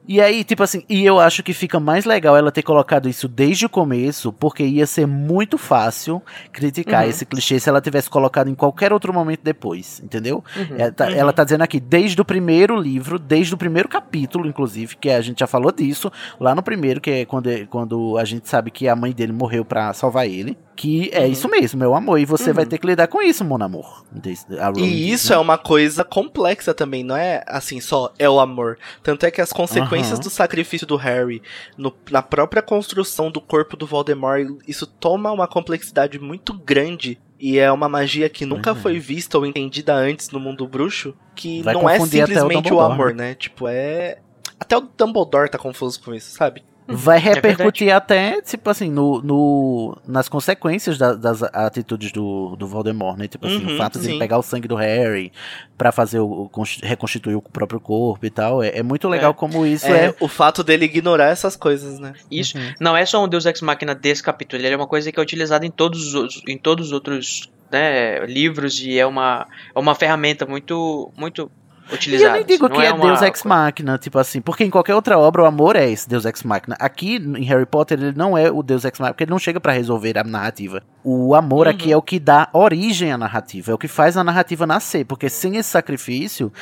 E aí, tipo assim, e eu acho que fica mais legal ela ter colocado isso desde o começo, porque ia ser muito fácil criticar Uhum. esse clichê se ela tivesse colocado em qualquer outro momento depois, entendeu? Uhum. Ela tá, Uhum. ela tá dizendo aqui, desde o primeiro livro, desde o primeiro capítulo, inclusive, que a gente já falou disso, lá no primeiro, que é quando, quando a gente sabe que a mãe dele morreu pra salvar ele, que é Uhum. isso mesmo, meu amor, e você Uhum. vai ter que lidar com isso, mon amor. Diz- E diz, isso né? é uma coisa complexa também, não é assim só é o amor. Tanto é que as consequências Aham. do sacrifício do Harry no- na própria construção do corpo do Voldemort, isso toma uma complexidade muito grande. E é uma magia que nunca Uhum. foi vista ou entendida antes no mundo bruxo, que Vai não é o simplesmente o, Dumbledore, amor, né? Tipo, é. Até o Dumbledore tá confuso com isso, sabe? Vai É repercutir até, tipo assim, no, no- nas consequências da- das atitudes do, do Voldemort, né? Tipo assim, Uhum, o fato de ele pegar o sangue do Harry pra fazer o, o cons- reconstituir o próprio corpo e tal. É, é muito legal É. como isso é, é. o fato dele ignorar essas coisas, né? Isso Uhum. não é só um Deus Ex Machina desse capítulo, ele é uma coisa que é utilizada em todos os outros, em todos os outros né, livros e é uma, é uma ferramenta muito, muito E utilizada. eu nem digo Não que é, uma- Deus Ex Machina, tipo assim, porque em qualquer outra obra o amor é esse Deus Ex Machina. Aqui em Harry Potter ele não é o Deus Ex Machina, porque ele não chega pra resolver a narrativa. O amor Uhum. aqui é o que dá origem à narrativa, é o que faz a narrativa nascer, porque sem esse sacrifício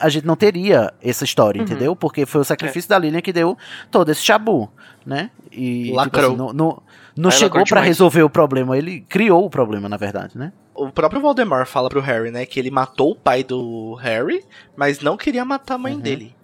a gente não teria essa história, Uhum. entendeu? Porque foi o sacrifício da Lilian que deu todo esse chabu, né? E tipo Lacrou. assim, não, não, não Aí chegou demais. resolver o problema, ele criou o problema, na verdade, né? O próprio Voldemort fala pro Harry, né, que ele matou o pai do Harry, mas não queria matar a mãe Uhum. dele.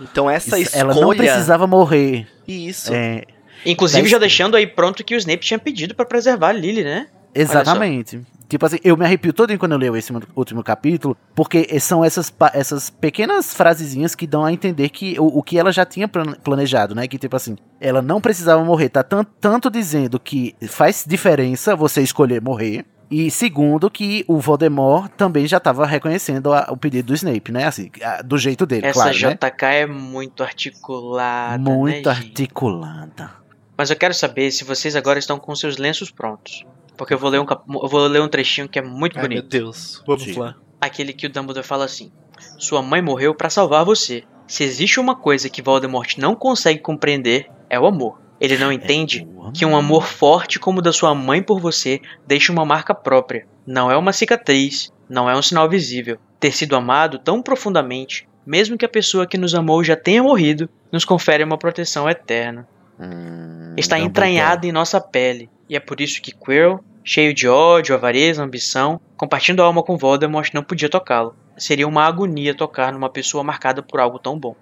Então essa Isso- escolha. Ela não precisava morrer. Isso. É, Inclusive, já deixando aí pronto que o Snape tinha pedido pra preservar a Lily, né? exatamente. Tipo assim, eu me arrepio todo quando eu leio esse último capítulo, porque são essas, essas pequenas frasezinhas que dão a entender que o, o que ela já tinha plan- planejado, né? Que tipo assim, ela não precisava morrer. Tá tan- tanto dizendo que faz diferença você escolher morrer. E segundo, que o Voldemort também já tava reconhecendo a- o pedido do Snape, né? Assim, a- do jeito dele, Essa claro, né? JK é muito articulada. Muito né, gente? articulada. Mas eu quero saber se vocês agora estão com seus lenços prontos. Porque eu vou ler um, eu vou ler um trechinho que é muito Ai, meu bonito. Deus. Vamos Diga. lá. Aquele que o Dumbledore fala assim: Sua mãe morreu pra salvar você. Se existe uma coisa que Voldemort não consegue compreender, é o amor. Ele não entende o que um amor forte como o da sua mãe por você deixa uma marca própria. Não é uma cicatriz, não é um sinal visível. Ter sido amado tão profundamente, mesmo que a pessoa que nos amou já tenha morrido, nos confere uma proteção eterna. Hum, Está entranhada em nossa pele, e é por isso que Quirrell, cheio de ódio, avareza, ambição, compartilhando a alma com Voldemort, não podia tocá-lo. Seria uma agonia tocar numa pessoa marcada por algo tão bom.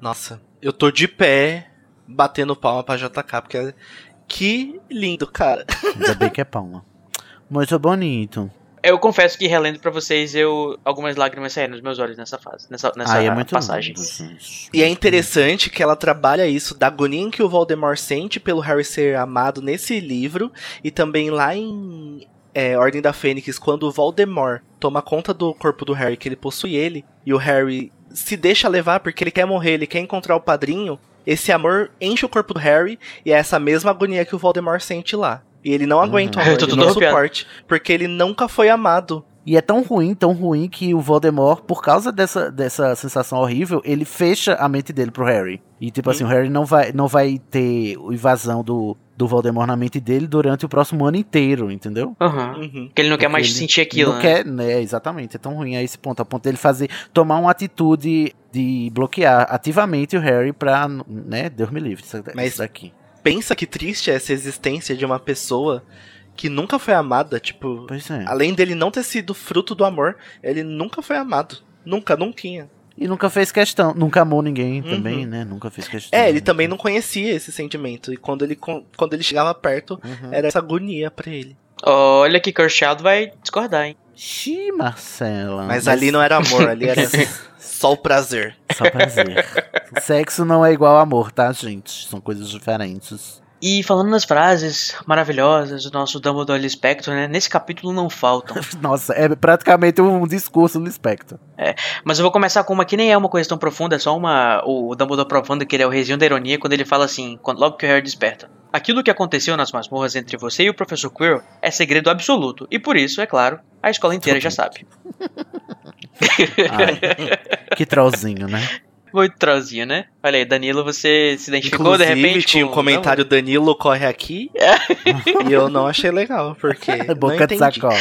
Nossa, eu tô de pé batendo palma pra JK, porque que lindo, cara. Ainda bem que é palma. Muito bonito. Eu confesso que relendo pra vocês, eu algumas lágrimas saíram nos meus olhos nessa fase, nessa, nessa Ah, é muito passagem. lindo. E é interessante que ela trabalha isso da agonia em que o Voldemort sente pelo Harry ser amado nesse livro e também lá em é, Ordem da Fênix, quando o Voldemort toma conta do corpo do Harry, que ele possui ele, e o Harry se deixa levar porque ele quer morrer, ele quer encontrar o padrinho, esse amor enche o corpo do Harry e é essa mesma agonia que o Voldemort sente lá. E ele não aguenta o Eu amor, tô ele não arrepiado. suporte, porque ele nunca foi amado. E é tão ruim, tão ruim que o Voldemort, por causa dessa, dessa sensação horrível, ele fecha a mente dele pro Harry. E tipo assim, o Harry não vai, não vai ter o invasão do, do Voldemort na mente dele durante o próximo ano inteiro, entendeu? Aham. Uhum. Porque ele não quer Porque mais sentir aquilo, não né? quer, né? Exatamente, é tão ruim a esse ponto, a ponto dele fazer, tomar uma atitude de bloquear ativamente o Harry pra, né, Deus me livre, isso, Mas- isso daqui. Pensa que triste é essa existência de uma pessoa que nunca foi amada, tipo, Pois é. Além dele não ter sido fruto do amor, ele nunca foi amado. Nunca, nunca. E nunca fez questão, nunca amou ninguém Uhum. também, né? Nunca fez questão. É, ele também não conhecia esse sentimento. E quando ele, quando ele chegava perto, Uhum. era essa agonia pra ele. Olha que Kershaw vai discordar, hein? Xiii, Marcela. Mas, ali não era amor, ali era só o prazer. Só prazer. Sexo não é igual amor, tá, gente? São coisas diferentes. E falando nas frases maravilhosas do nosso Dumbledore Lispector, né? Nesse capítulo não faltam. Nossa, é praticamente um discurso do Spectre. Mas eu vou começar com uma que nem é uma coisa tão profunda, é só uma. O Dumbledore provando que ele é o região da ironia quando ele fala assim, quando, logo que o Harry desperta. Aquilo que aconteceu nas masmorras entre você e o professor Quirrell é segredo absoluto, e por isso, é claro, a escola inteira já sabe. Ai, que trollzinho, né? Muito trozinho, né? Olha aí, Danilo, você se identificou Inclusive, de repente tinha com um comentário Danilo corre aqui. e eu não achei legal, porque. não Boca de sacola.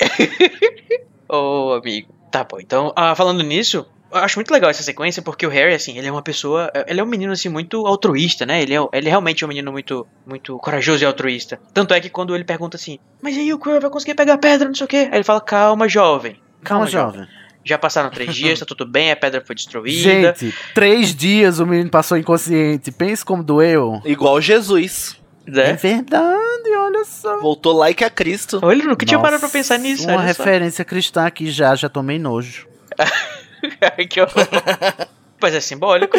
Ô, amigo. Tá bom, então, ah, falando nisso, eu acho muito legal essa sequência, porque o Harry, assim, ele é uma pessoa. Ele é um menino, assim, muito altruísta, né? Ele, é, ele realmente é um menino muito, muito corajoso e altruísta. Tanto é que quando ele pergunta assim, mas aí o Quirrell vai conseguir pegar a pedra, não sei o quê. Aí ele fala, calma, jovem. Calma, jovem. Já passaram três dias, tá tudo bem, a pedra foi destruída. Gente, três dias o menino passou inconsciente. Pense como doeu. Igual Jesus. É né? verdade, olha só. Voltou like a Cristo. Olha, nunca tinha Nossa, parado pra pensar nisso. Uma olha só. referência cristã aqui já, já tomei nojo. que horror. Pois é simbólico.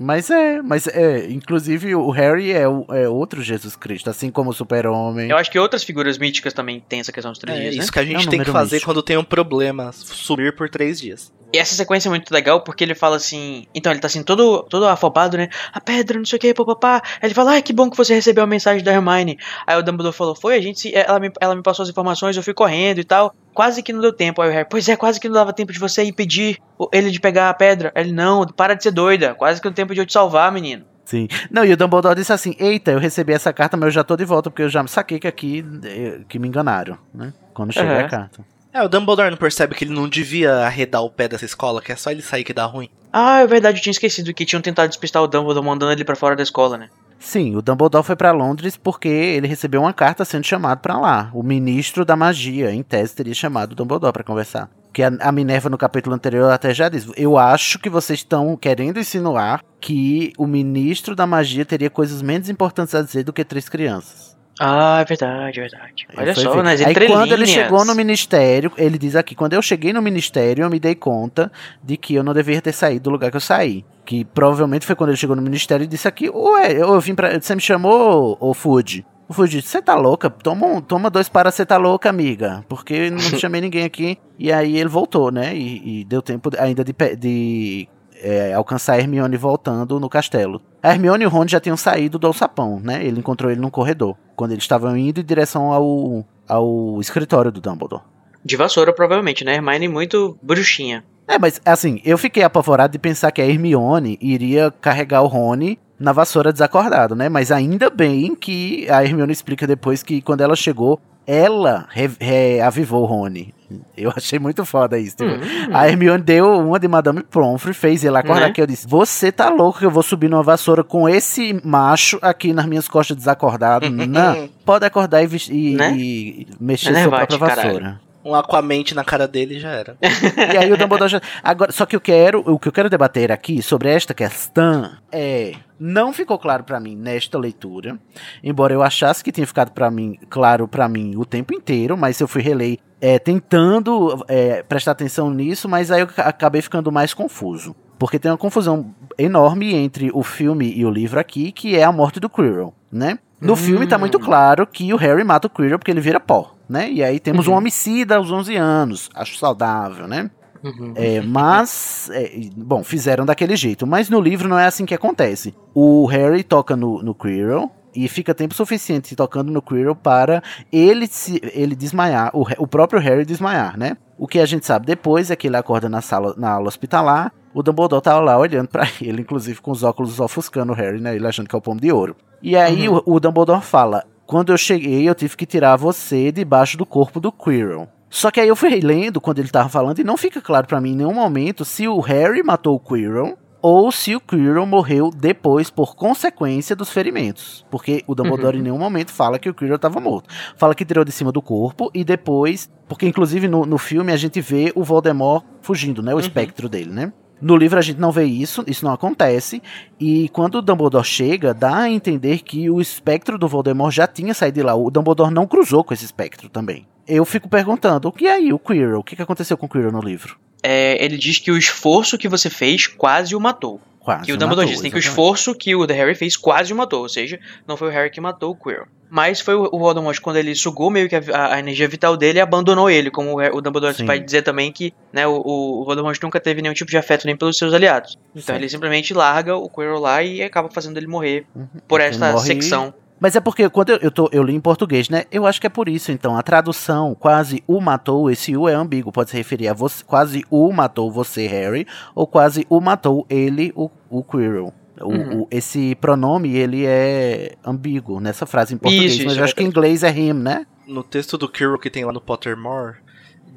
Mas é, mas é, inclusive o Harry é, o- é outro Jesus Cristo, assim como o Super-Homem. Eu acho que outras figuras míticas também têm essa questão dos três É dias, né? isso que a gente É um tem que fazer místico. Quando tem um problema. Sumir por três dias. E essa sequência é muito legal porque ele fala assim. Então, ele tá assim, todo, todo afobado, né? A pedra, não sei o que, papapá. Aí ele fala, ai, que bom que você recebeu a mensagem da Hermione. Aí o Dumbledore falou, foi, a gente. Ela me, ela me passou as informações, eu fui correndo e tal. Quase que não deu tempo. Aí o Harry, pois é, quase que não dava tempo de você impedir ele de pegar a pedra. Aí ele, não, para de ser doida. Quase que não tempo de eu te salvar, menino. Sim. Não, e o Dumbledore disse assim: Eita, eu recebi essa carta, mas eu já tô de volta, porque eu já saquei que aqui eh, que me enganaram, né? Quando chega Aham. a carta. É, o Dumbledore não percebe que ele não devia arredar o pé dessa escola, que é só ele sair que dá ruim. Ah, é verdade, eu tinha esquecido que tinham tentado despistar o Dumbledore mandando ele pra fora da escola, né? Sim, o Dumbledore foi pra Londres porque ele recebeu uma carta sendo chamado pra lá. O ministro da magia, em tese, teria chamado o Dumbledore pra conversar. Que a, a Minerva no capítulo anterior até já diz. Eu acho que vocês estão querendo insinuar que o ministro da magia teria coisas menos importantes a dizer do que três crianças. Ah, é verdade, é verdade. Olha só, ver. nas Aí entrelinhas. quando ele chegou no ministério, ele diz aqui, quando eu cheguei no ministério, eu me dei conta de que eu não deveria ter saído do lugar que eu saí. Que provavelmente foi quando ele chegou no ministério e disse aqui, ué, eu vim pra. Você me chamou, ô Food? O Food disse, você tá louca? Toma, um- toma dois para você tá louca, amiga. Porque não chamei ninguém aqui. E aí ele voltou, né? E, e deu tempo ainda de, de é, alcançar a Hermione voltando no castelo. A Hermione e o Ron já tinham saído do alçapão, né? Ele encontrou ele num corredor. Quando eles estavam indo em direção ao, ao escritório do Dumbledore. De vassoura, provavelmente, né? Hermione muito bruxinha. É, mas assim, eu fiquei apavorado de pensar que a Hermione iria carregar o Rony na vassoura desacordado, né? Mas ainda bem que a Hermione explica depois que quando ela chegou, ela re- reavivou o Rony. Eu achei muito foda isso. tipo, Hum. A Hermione deu uma de Madame Pomfrey, fez ele acordar Né? que eu disse: Você tá louco que eu vou subir numa vassoura com esse macho aqui nas minhas costas desacordado? Não. Pode acordar e, e- Né? e mexer É sua própria caralho. Um aquamente na cara dele e já era. E aí o Dumbledore já... Agora, só que eu quero, o que eu quero debater aqui sobre esta questão é, não ficou claro pra mim nesta leitura, embora eu achasse que tinha ficado para mim claro pra mim o tempo inteiro, mas eu fui reler é, tentando é, prestar atenção nisso, mas aí eu ca- acabei ficando mais confuso. Porque tem uma confusão enorme entre o filme e o livro aqui, que é a morte do Quirrell, né? No Hum. filme tá muito claro que o Harry mata o Quirrell porque ele vira pó, né? E aí temos um homicida aos 11 anos. Acho saudável, né? Uhum. É, mas, é, bom, fizeram daquele jeito. Mas no livro não é assim que acontece. O Harry toca no, no Quirrell e fica tempo suficiente tocando no Quirrell para ele, se, ele desmaiar, o, o próprio Harry desmaiar, né? O que a gente sabe depois é que ele acorda na sala, na aula hospitalar. O Dumbledore tá lá olhando pra ele, inclusive com os óculos ofuscando o Harry, né? Ele achando que é o pomo de ouro. E aí o, o Dumbledore fala: Quando eu cheguei, eu tive que tirar você debaixo do corpo do Quirrell. Só que aí eu fui lendo quando ele tava falando e não fica claro pra mim em nenhum momento se o Harry matou o Quirrell ou se o Quirrell morreu depois por consequência dos ferimentos. Porque o Dumbledore Uhum. em nenhum momento fala que o Quirrell tava morto. Fala que tirou de cima do corpo e depois... Porque inclusive no, no filme a gente vê o Voldemort fugindo, né? O Uhum. espectro dele, né? No livro a gente não vê isso, isso não acontece. E quando o Dumbledore chega, dá a entender que o espectro do Voldemort já tinha saído de lá. O Dumbledore não cruzou com esse espectro também. Eu fico perguntando, e aí o Quirrell? O que, que aconteceu com o Quirrell no livro? É, ele diz que o esforço que você fez quase o matou. Quase que o Dumbledore matou, diz tem que o esforço que o Harry fez quase matou. Ou seja, não foi o Harry que matou o Quirrell. Mas foi o Voldemort quando ele sugou meio que a, a- energia vital dele e abandonou ele. Como o, Dumbledore Sim. vai dizer também que né, o, o Voldemort nunca teve nenhum tipo de afeto nem pelos seus aliados. Então Sim. ele simplesmente larga o Quirrell lá e acaba fazendo ele morrer por Ele esta morre- secção. Mas é porque quando eu, eu, tô, eu li em português, né? Eu acho que é por isso, então. A tradução, quase o matou, esse o é ambíguo. Pode se referir a você, quase o matou você, Harry, ou quase o matou ele, o, o Quirrell. O, Uhum. o- esse pronome, ele é ambíguo nessa frase em português, Isso, mas isso, eu é acho que em inglês é him, né? No texto do Quirrell que tem lá no Pottermore,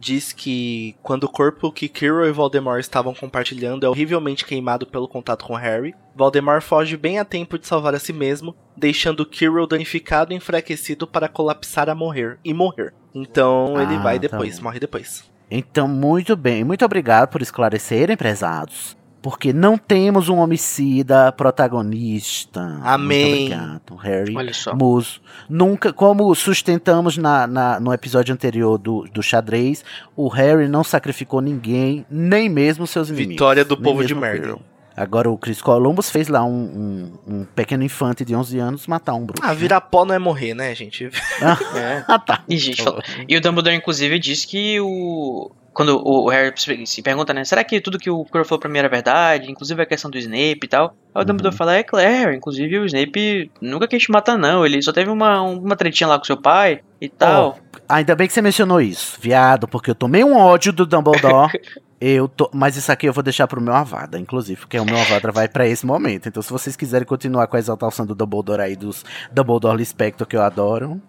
diz que quando o corpo que Quirrell e Voldemort estavam compartilhando é horrivelmente queimado pelo contato com Harry, Voldemort foge bem a tempo de salvar a si mesmo, deixando Quirrell danificado e enfraquecido para colapsar a morrer e morrer. Então ele Ah, vai tá depois, bom. morre depois. Então, muito bem. Muito obrigado por esclarecerem, prezados. Porque não temos um homicida protagonista. Amém. Muito obrigado, Harry. Olha só. Muso. Nunca, como sustentamos na, na- no episódio anterior do, do xadrez, o Harry não sacrificou ninguém, nem mesmo seus inimigos. Vitória do povo de. Quirrell. Agora o Chris Columbus fez lá um, um- um pequeno infante de 11 anos matar um bruxo. Ah, virar pó não é morrer, né, gente? É. Ah, tá. E, gente, fala- e o Dumbledore, inclusive, disse que o. Quando o Harry se- pergunta, né? Será que tudo que o Quirrell falou pra mim era verdade? Inclusive a questão do Snape e tal. Aí o Dumbledore Uhum. fala, é claro, inclusive o Snape nunca quis te matar, não. Ele só teve uma, uma tretinha lá com seu pai e tal. Ainda bem que você mencionou isso, viado, porque eu tomei um ódio do Dumbledore. eu tô, mas isso aqui eu vou deixar pro meu Avada, inclusive, porque o meu Avada vai pra esse momento. Então, se vocês quiserem continuar com a exaltação do Dumbledore aí, dos Dumbledore Lispector que eu adoro.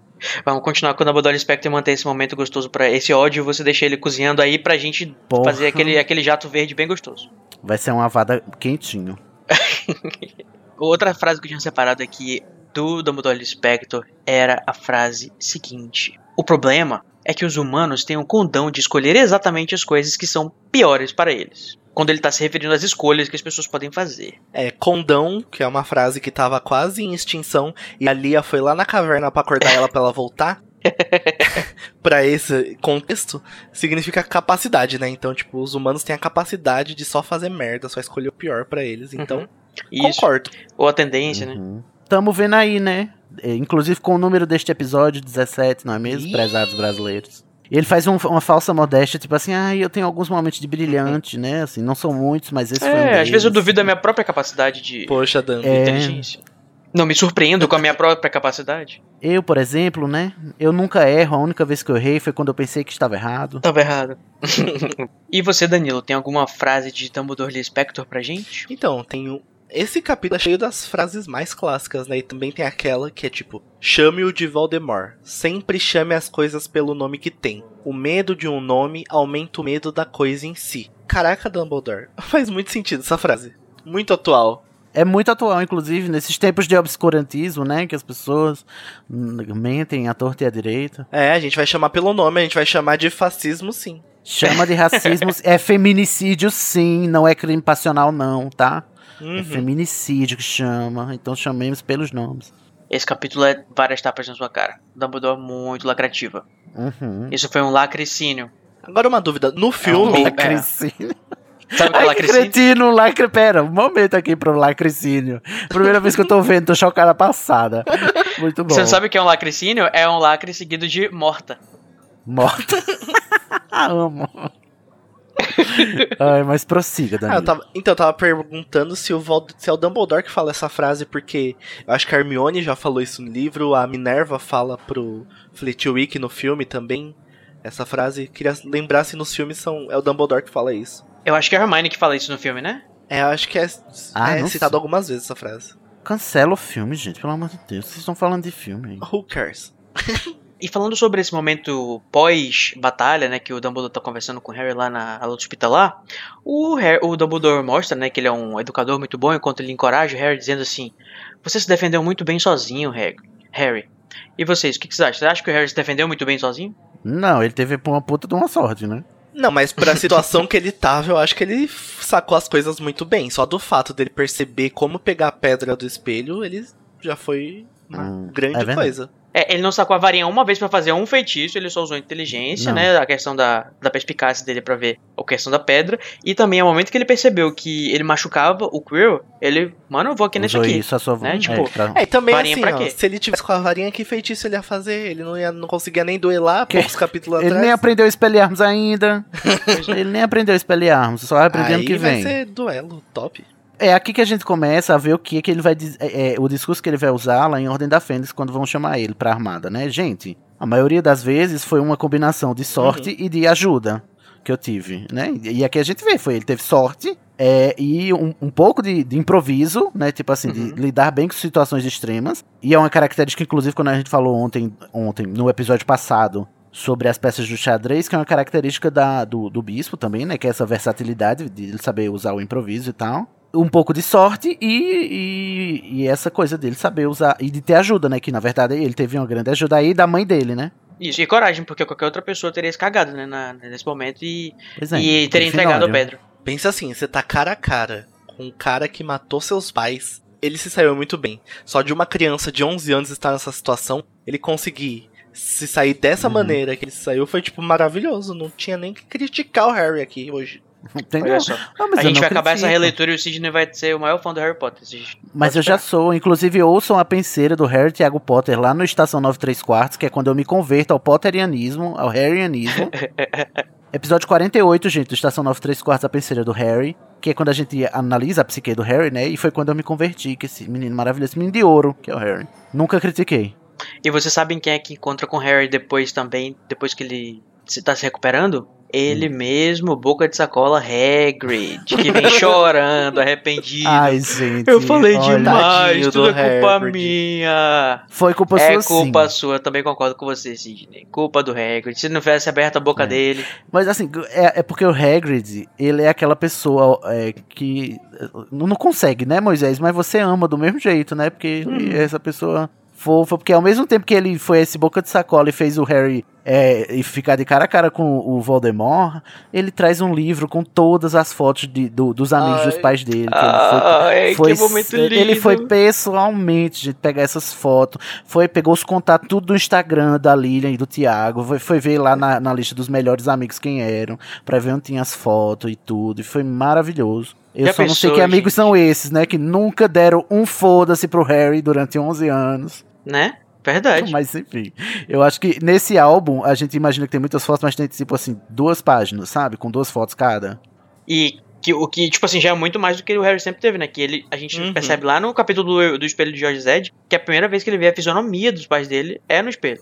Vamos continuar com o Dumbledore Spectre e manter esse momento gostoso pra esse ódio. Você deixa ele cozinhando aí pra gente Porra. fazer aquele, aquele jato verde bem gostoso. Vai ser um Avada quentinho. Outra frase que eu tinha separado aqui do Dumbledore Spector era a frase seguinte: O problema é que os humanos têm o condão de escolher exatamente as coisas que são piores para eles. Quando ele tá se referindo às escolhas que as pessoas podem fazer. É, condão, que é uma frase que tava quase em extinção, e a Lia foi lá na caverna pra acordar ela pra ela voltar. pra esse contexto, significa capacidade, né? Então, tipo, os humanos têm a capacidade de só fazer merda, só escolher o pior pra eles. Então, Isso. concordo. Ou a tendência, né? Uhum. Tamo vendo aí, né? É, Inclusive com o número deste episódio, 17, não é mesmo? Ih. Prezados brasileiros. Ele faz um- uma falsa modéstia, tipo assim, ah, eu tenho alguns momentos de brilhante, né? Assim, não são muitos, mas esse foi um É, às vezes eu deles. duvido da minha própria capacidade de Poxa, Dan. É. inteligência. Não me surpreendo com a minha própria capacidade. Eu, por exemplo, né? Eu nunca erro, a única vez que eu errei foi quando eu pensei que estava errado. Tava errado. e você, Danilo, tem alguma frase de Dumbledore Lee Spector pra gente? Então, um. Esse capítulo é cheio das frases mais clássicas, né? E também tem aquela que é tipo: chame-o de Voldemort. Sempre chame as coisas pelo nome que tem. O medo de um nome aumenta o medo da coisa em si. Caraca, Dumbledore. Faz muito sentido essa frase. Muito atual. É muito atual, inclusive, nesses tempos de obscurantismo, né? Que as pessoas hum, mentem à torta e à direita. É, a gente vai chamar pelo nome, a gente vai chamar de fascismo sim. Chama de racismo, é feminicídio sim, não é crime passional não, tá? É Uhum. feminicídio que chama, então chamemos pelos nomes. Esse capítulo é várias tapas na sua cara. Dumbledore muito lacrativa. Uhum. Isso foi um lacricínio. Agora uma dúvida, no filme, É. Lacricínio. Sabe o que é lacricínio? cretino, lacre... Pera, um momento aqui pro lacricínio. Primeira vez que eu tô vendo, tô chocada passada. Muito bom. Você não sabe o que é um lacricínio? É um lacre seguido de morta. Morta. Amo. Ai, mas prossiga, Ah, Danilo. eu tava- então, eu tava perguntando se, o Vold- se é o Dumbledore que fala essa frase, porque eu acho que a Hermione já falou isso no livro, a Minerva fala pro Flitwick no filme também. Essa frase, queria lembrar se nos filmes são, é o Dumbledore que fala isso. Eu acho que é a Hermione que fala isso no filme, né? É, eu acho que é, Ah, é citado sei. algumas vezes essa frase. Cancela o filme, gente, pelo amor de Deus. Vocês estão falando de filme aí. Who cares? E falando sobre esse momento pós-batalha, né, que o Dumbledore tá conversando com o Harry lá na ala hospitalar, o, Harry, o Dumbledore mostra, né, que ele é um educador muito bom, enquanto ele encoraja o Harry dizendo assim, você se defendeu muito bem sozinho, Harry. E vocês, o que, que vocês acham? Você acha que o Harry se defendeu muito bem sozinho? Não, ele teve uma puta de uma sorte, né? Não, mas pra situação que ele tava, eu acho que ele sacou as coisas muito bem. Só do fato dele perceber como pegar a pedra do espelho, ele já foi uma Hum, grande é verdade. coisa. É, ele não sacou a varinha uma vez pra fazer um feitiço, ele só usou inteligência, Não. né? A questão da, da perspicácia dele pra ver a questão da pedra. E também, ao momento que ele percebeu que ele machucava o Quirrell, ele, mano, eu vou aqui nesse Usou aqui. isso a sua né, é, tipo, pra- É, e também Varinha assim, pra ó, quê? se ele tivesse com a varinha, que feitiço ele ia fazer? Ele não, ia, não conseguia nem duelar Que- poucos capítulos Ele atrás. nem aprendeu Expelliarmus ainda. ele nem aprendeu Expelliarmus, só vai aprender ano Aí que vai vem. ser duelo, top. É aqui que a gente começa a ver o que, que ele vai dizer, é, é, o discurso que ele vai usar lá em Ordem da Fênix quando vão chamar ele pra armada, né? Gente, a maioria das vezes foi uma combinação de sorte Uhum. e de ajuda que eu tive, né? E aqui a gente vê, foi ele teve sorte é, e um, um pouco de, de improviso, né? Tipo assim, Uhum. de lidar bem com situações extremas. E é uma característica, inclusive, quando a gente falou ontem, ontem no episódio passado, sobre as peças do xadrez, que é uma característica da, do, do bispo também, né? Que é essa versatilidade de ele saber usar o improviso e tal. Um pouco de sorte e, e, e essa coisa dele saber usar e de ter ajuda, né? Que na verdade ele teve uma grande ajuda aí da mãe dele, né? Isso, e coragem, porque qualquer outra pessoa teria se cagado, né, na- nesse momento e, é, e teria entregado a pedra. Pensa assim, você tá cara a cara com um cara que matou seus pais. Ele se saiu muito bem. Só de uma criança de 11 anos estar nessa situação, ele conseguir se sair dessa Uhum. maneira que ele saiu foi, tipo, maravilhoso. Não tinha nem que criticar o Harry aqui hoje. Entendeu? Só. Não, A gente vai acabar essa releitura e o Sidney vai ser o maior fã do Harry Potter. Mas eu já esperar. sou, inclusive ouçam a penseira do Harry Thiago Potter lá no Estação 93 Quartos, que é quando eu me converto ao Potterianismo, ao Harryanismo. Episódio 48, gente, do Estação 93 Quartos, a penseira do Harry, que é quando a gente analisa a psique do Harry, né? E foi quando eu me converti, que esse menino maravilhoso, esse menino de ouro, que é o Harry. Nunca critiquei. E vocês sabem quem é que encontra com o Harry depois também, depois que ele se tá se recuperando? Ele Hum. mesmo, boca de sacola Hagrid, que vem chorando, arrependido. Ai, gente. Eu falei olha, demais, tudo do é culpa Hagrid. minha. Foi culpa é sua culpa sim. sua, também concordo com você, Sidney. Culpa do Hagrid. Se não tivesse aberto a boca É. dele. Mas assim, é, é porque o Hagrid, ele é aquela pessoa é, que eh, não não consegue, né, Moisés? Mas você ama do mesmo jeito, né? Porque ele é essa pessoa fofa. Porque ao mesmo tempo que ele foi esse boca de sacola e fez o Harry é, e ficar de cara a cara com o Voldemort, ele traz um livro com todas as fotos de, do- dos amigos Ai. dos pais dele. que Ai, ele foi, momento ele lindo. foi pessoalmente gente, pegar essas fotos, foi pegou os contatos tudo do Instagram da Lilian e do Thiago, foi, foi ver lá na, na lista dos melhores amigos quem eram, pra ver onde tinha as fotos e tudo, e foi maravilhoso. Eu Já só não sei pensou, que amigos gente? são esses, né? Que nunca deram um foda-se pro Harry durante 11 anos. Né? Verdade. Mas enfim, eu acho que nesse álbum a gente imagina que tem muitas fotos, mas tem tipo assim, duas páginas, sabe? Com duas fotos cada. E que, o que, tipo assim, já é muito mais do que o Harry sempre teve, né? Que ele, a gente Uhum. percebe lá no capítulo do, do espelho de George Zed que a primeira vez que ele vê a fisionomia dos pais dele é no espelho.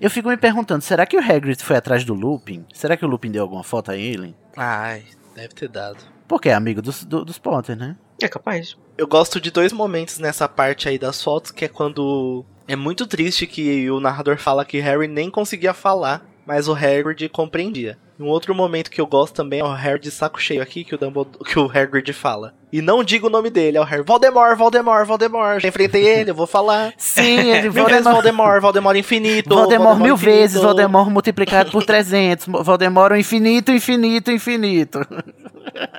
Eu fico me perguntando, será que o Hagrid foi atrás do Lupin? Será que o Lupin deu alguma foto a ele? Ai, deve ter dado. Porque é amigo dos, do- dos Potter, né? É capaz. Eu gosto de dois momentos nessa parte aí das fotos, que é quando é muito triste que o narrador fala que Harry nem conseguia falar, mas o Hagrid compreendia. Um outro momento que eu gosto também é o Harry de saco cheio aqui, que o, Dumbledore, que o Hagrid fala. E não digo o nome dele, é o Harry. Voldemort, Voldemort, Voldemort. Já enfrentei ele, eu vou falar. Sim, ele Mil vezes Voldemort, Voldemort, Voldemort infinito. Voldemort mil infinito. vezes, Voldemort multiplicado por 300, Voldemort infinito, infinito, infinito.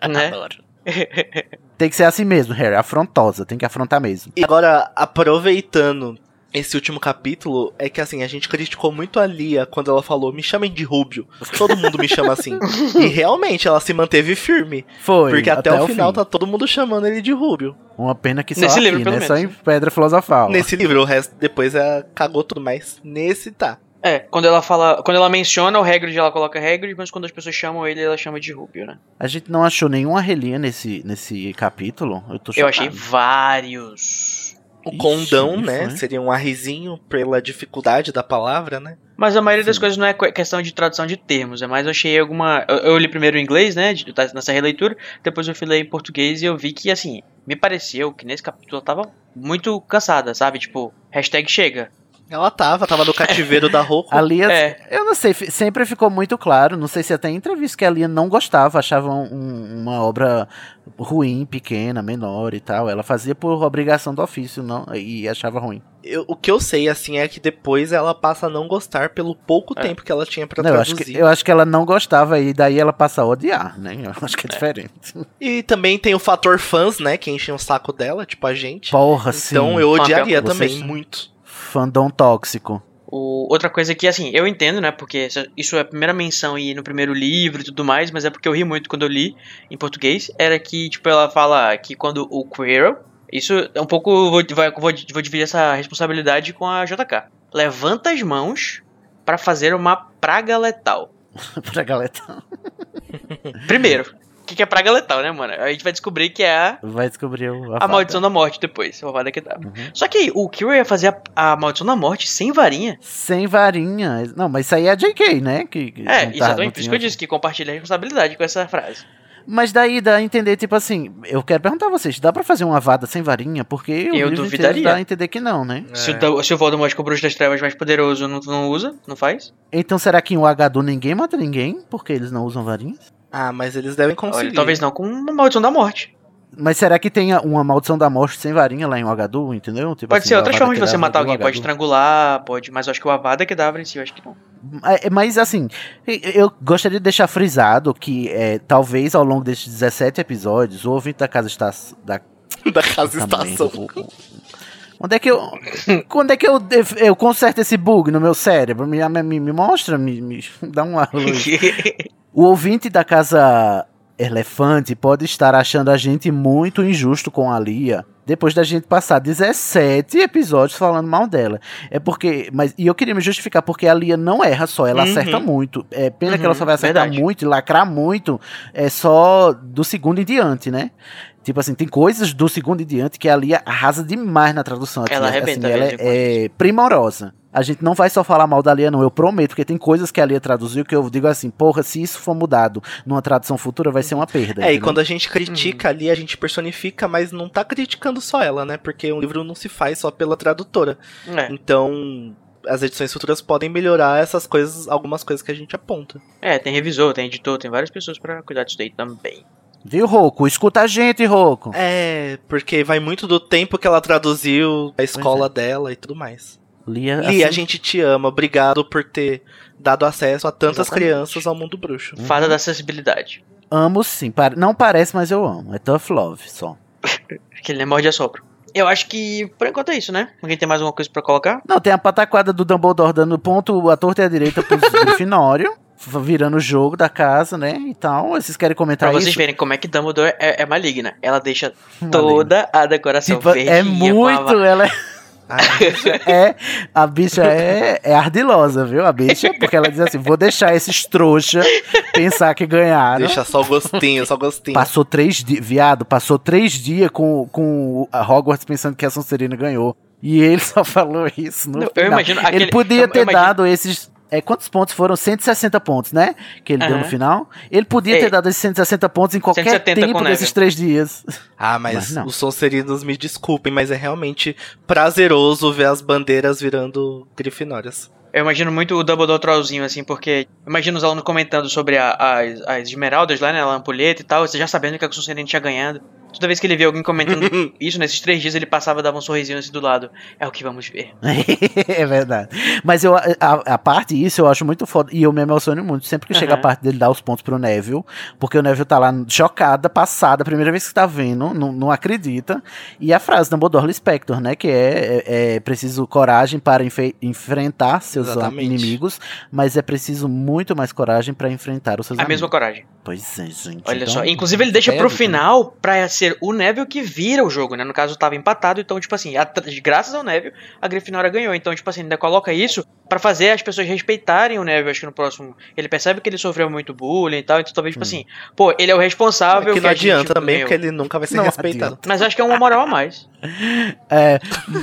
Né? Adoro. Tem que ser assim mesmo, Harry, afrontosa, tem que afrontar mesmo. E agora, aproveitando esse último capítulo, é que assim, a gente criticou muito a Lia quando ela falou, me chamem de Rúbio. Todo mundo me chama assim. e realmente ela se manteve firme. Foi, porque até, o final fim. tá todo mundo chamando ele de Rúbio. Uma pena que só Nesse aqui, livro, pelo né? Só em menos. Pedra Filosofal. Nesse livro, o resto depois é, cagou tudo mais. Nesse tá. É, quando ela fala. Quando ela menciona o Hagrid, ela coloca Hagrid, mas quando as pessoas chamam ele, ela chama de Rubio, né? A gente não achou nenhuma relinha nesse, nesse capítulo. Eu tô Eu achei vários. O Ixi, condão, isso, né? né? Seria um arrizinho pela dificuldade da palavra, né? Mas a maioria das Sim. coisas não é que- questão de tradução de termos, é mais eu achei alguma. Eu, eu li primeiro em inglês, né? de- nessa releitura, depois eu fui ler em português e eu vi que, assim, me pareceu que nesse capítulo ela tava muito cansada, sabe? Tipo, hashtag chega. Ela tava, tava no cativeiro da Roku. A Lia, É. eu não sei, sempre ficou muito claro, não sei se até em entrevista que a Lia não gostava, achava um- uma obra ruim, pequena, menor e tal. Ela fazia por obrigação do ofício não, e achava ruim. Eu- o que eu sei, assim, é que depois ela passa a não gostar pelo pouco É. tempo que ela tinha pra Não, eu, acho traduzir. que, eu acho que ela não gostava e daí ela passa a odiar, né? Eu acho que é, diferente. E também tem o fator fãs, né? Que enchem o saco dela, tipo a gente. Porra, sim. Então eu odiaria vocês- também, muito. Fandom tóxico. O, outra coisa que, assim, eu entendo, né? Porque isso é a primeira menção aí no primeiro livro e tudo mais, mas é porque eu ri muito quando eu li em português. Era que, tipo, ela fala que quando o Quirrell. Isso é um pouco. Vou, vai- vou, vou dividir essa responsabilidade com a JK. Levanta as mãos pra fazer uma praga letal. pra galera. Primeiro, o que, que é praga letal, né, mano? A gente vai descobrir que é a, Vai descobrir o, a maldição da morte depois. A Avada Kedavra. Uhum. Só que o Quirrell ia fazer a, a maldição da morte sem varinha. Sem varinha. Não, mas isso aí é a JK, né? Que, que É, tá- exatamente. Por isso que eu disse que compartilha a responsabilidade com essa frase. Mas daí dá a entender, tipo assim, eu quero perguntar a vocês, dá pra fazer uma vada sem varinha? Porque o Eu livro duvidaria. dá a entender que não, né? Se, o, É. se o Voldemort, que é o bruxo das trevas mais poderoso, não, não usa, não faz? Então será que em H2 ninguém mata ninguém? Porque eles não usam varinhas? Ah, mas eles devem conseguir. Olha, talvez não com uma maldição da morte. Mas será que tem uma maldição da morte sem varinha lá em H2, entendeu? Tipo Pode assim, ser outras formas de você matar do alguém. Pode H2. estrangular, pode. Mas eu acho que o Avada Kedavra em si, eu acho que não. É, Mas assim, eu gostaria de deixar frisado que é, talvez ao longo desses 17 episódios, o ouvinte da casa está. Da, da casa estação. Onde é que eu. Quando é que eu, eu conserto esse bug no meu cérebro? Me, me, me mostra, me, me dá uma luz. O ouvinte da casa Elefante pode estar achando a gente muito injusto com a Lia. Depois da gente passar 17 episódios falando mal dela. É porque. Mas, e eu queria me justificar, porque a Lia não erra só, ela Uhum. acerta muito. É pena que Uhum, ela só vai acertar verdade. muito e lacrar muito. É só do segundo em diante, né? Tipo assim, tem coisas do segundo em diante que a Lia arrasa demais na tradução. Ela assim, arrebenta ela é, é primorosa. A gente não vai só falar mal da Lia, não, eu prometo, porque tem coisas que a Lia traduziu que eu digo assim, porra, se isso for mudado numa tradução futura, vai ser uma perda. É, e entendeu? quando a gente critica ali, a gente personifica, mas não tá criticando só ela, né? Porque um livro não se faz só pela tradutora. é. Então, as edições futuras podem melhorar essas coisas, algumas coisas que a gente aponta. é, tem revisor, tem editor, tem várias pessoas pra cuidar disso daí também. Viu, Roco? Escuta a gente, Roco. É, porque vai muito do tempo que ela traduziu, a escola é. dela e tudo mais. Lia, Li, a assim, gente te ama, obrigado por ter dado acesso a tantas Exatamente. crianças ao mundo bruxo. Fada da acessibilidade. Amo sim. Não parece, mas eu amo. É tough love só. Aquele nem morde a sopro. Eu acho que por enquanto é isso, né? Alguém tem mais alguma coisa pra colocar? Não, tem a pataquada do Dumbledore dando ponto à torta e à direita pros Grifinório. Virando o jogo da casa, né? E tal. Vocês querem comentar Pra vocês isso? verem como é que Dumbledore é, é maligna. Ela deixa Maligna. toda a decoração Tipo, verde. é muito. Ela é. Ai, é, a bicha é, é ardilosa, viu? A bicha, porque ela diz assim: vou deixar esses trouxa pensar que ganharam. deixa só o gostinho, só o gostinho. Passou três dias, viado, passou três dias com, com a Hogwarts pensando que a Sonserina ganhou. E ele só falou isso no Não, eu final. imagino aquele- Ele podia ter imagino- dado esses. É, quantos pontos foram? 160 pontos, né? Que ele deu no final. Ele podia É. ter dado esses 160 pontos em qualquer 170 tempo desses três dias. Ah, mas, Mas não. os Sonserinos me desculpem, mas é realmente prazeroso ver as bandeiras virando grifinórias. Eu imagino muito o Dumbledore trollzinho, assim, porque imagino os alunos comentando sobre a- as, as esmeraldas lá, né? A ampulheta e tal, você já sabendo que a Sonserina tinha ganhado. Toda vez que ele via alguém comentando isso, nesses três dias, ele passava e dava um sorrisinho assim do lado. É o que vamos ver. é verdade. Mas eu, a, a parte isso eu acho muito foda. E eu me emociono muito sempre que chega a parte dele dar os pontos pro Neville. Porque o Neville tá lá chocada, passada, primeira vez que tá vendo, não, não acredita. E a frase do Dumbledore Lispector, né? Que é, é, é preciso coragem para enfrentar seus Exatamente. inimigos, mas é preciso muito mais coragem para enfrentar os seus A amigos. mesma coragem. Pois é, gente. Olha então, só. Inclusive, ele deixa é pro né? final pra ser o Neville que vira o jogo, né? No caso, tava empatado, então, tipo assim, at- graças ao Neville, a Grifinória ganhou. Então, tipo assim, ainda coloca isso pra fazer as pessoas respeitarem o Neville. Acho que no próximo. Ele percebe que ele sofreu muito bullying e tal, então talvez, tipo assim, pô, ele é o responsável. É que não a gente adianta também, ganhou. porque ele nunca vai ser Não respeitado. Mas acho que é uma moral a mais. É,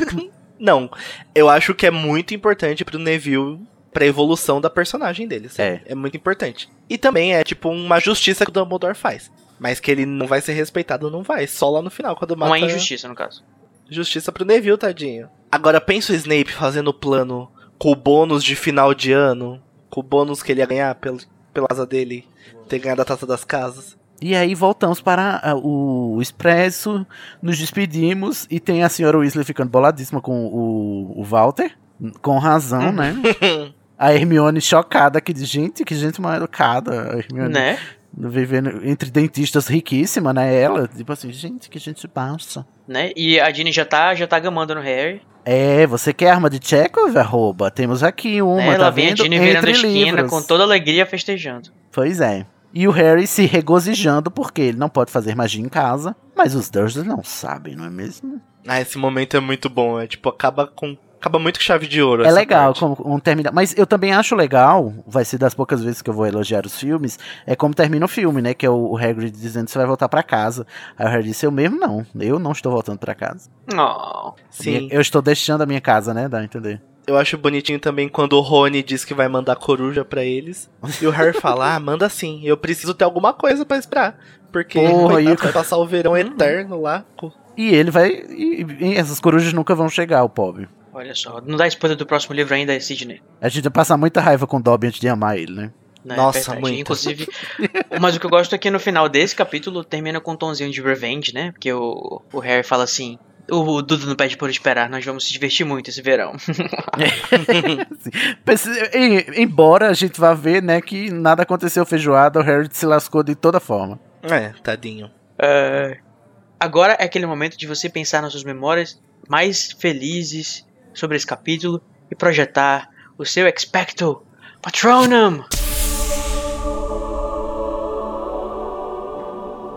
Não, eu acho que é muito importante pro Neville pra evolução da personagem dele. assim. É. É muito importante. E também é tipo uma justiça que o Dumbledore faz. Mas que ele não vai ser respeitado, não vai. Só lá no final, quando mata... Uma injustiça, no caso. Justiça pro Neville, tadinho. Agora pensa o Snape fazendo o plano com o bônus de final de ano. Com o bônus que ele ia ganhar pelo, pela casa dele. Ter ganhado a taça das casas. E aí voltamos para ah, o Expresso, nos despedimos e tem a senhora Weasley ficando boladíssima com o, o Walter, com razão, né? A Hermione chocada, que diz, gente, que gente mal educada. A Hermione Né? Vivendo entre dentistas riquíssima, né? Ela, tipo assim, gente, que gente baixa. Né? E a Ginny já tá, já tá gamando no Harry. É, você quer arma de Chekhov, arroba? Temos aqui uma, né? tá Ela vem a? Ginny virando a Entre esquina livros. com toda alegria festejando. Pois é. E o Harry se regozijando porque ele não pode fazer magia em casa, mas os Dursley não sabem, não é mesmo? Ah, esse momento é muito bom. É tipo, acaba com. Acaba muito com chave de ouro. É essa legal parte. como um termina, mas eu também acho legal, vai ser das poucas vezes que eu vou elogiar os filmes, é como termina o filme, né, que é o, o Hagrid dizendo que você vai voltar pra casa. Aí o Harry disse, eu mesmo não, eu não estou voltando pra casa. Oh. Sim. Eu estou deixando a minha casa, né, dá a entender. Eu acho bonitinho também quando o Rony diz que vai mandar coruja pra eles. E o Harry fala: Ah, manda sim. Eu preciso ter alguma coisa pra esperar. Porque Porra, coitado, e- vai passar o verão eterno lá. E ele vai, e, e essas corujas nunca vão chegar, o pobre. Olha só, não dá spoiler do próximo livro ainda, Sidney. A gente vai passar muita raiva com o Dobby antes de amar ele, né? né? Nossa, É muito. Inclusive, mas o que eu gosto é que no final desse capítulo termina com um tomzinho de revenge, né? Porque o, o Harry fala assim: o Dudu não pede por esperar, nós vamos se divertir muito esse verão. Embora a gente vá ver, né, que nada aconteceu feijoada, o Harry se lascou de toda forma. É, tadinho. É, agora é aquele momento de você pensar nas suas memórias mais felizes sobre esse capítulo e projetar o seu Expecto Patronum.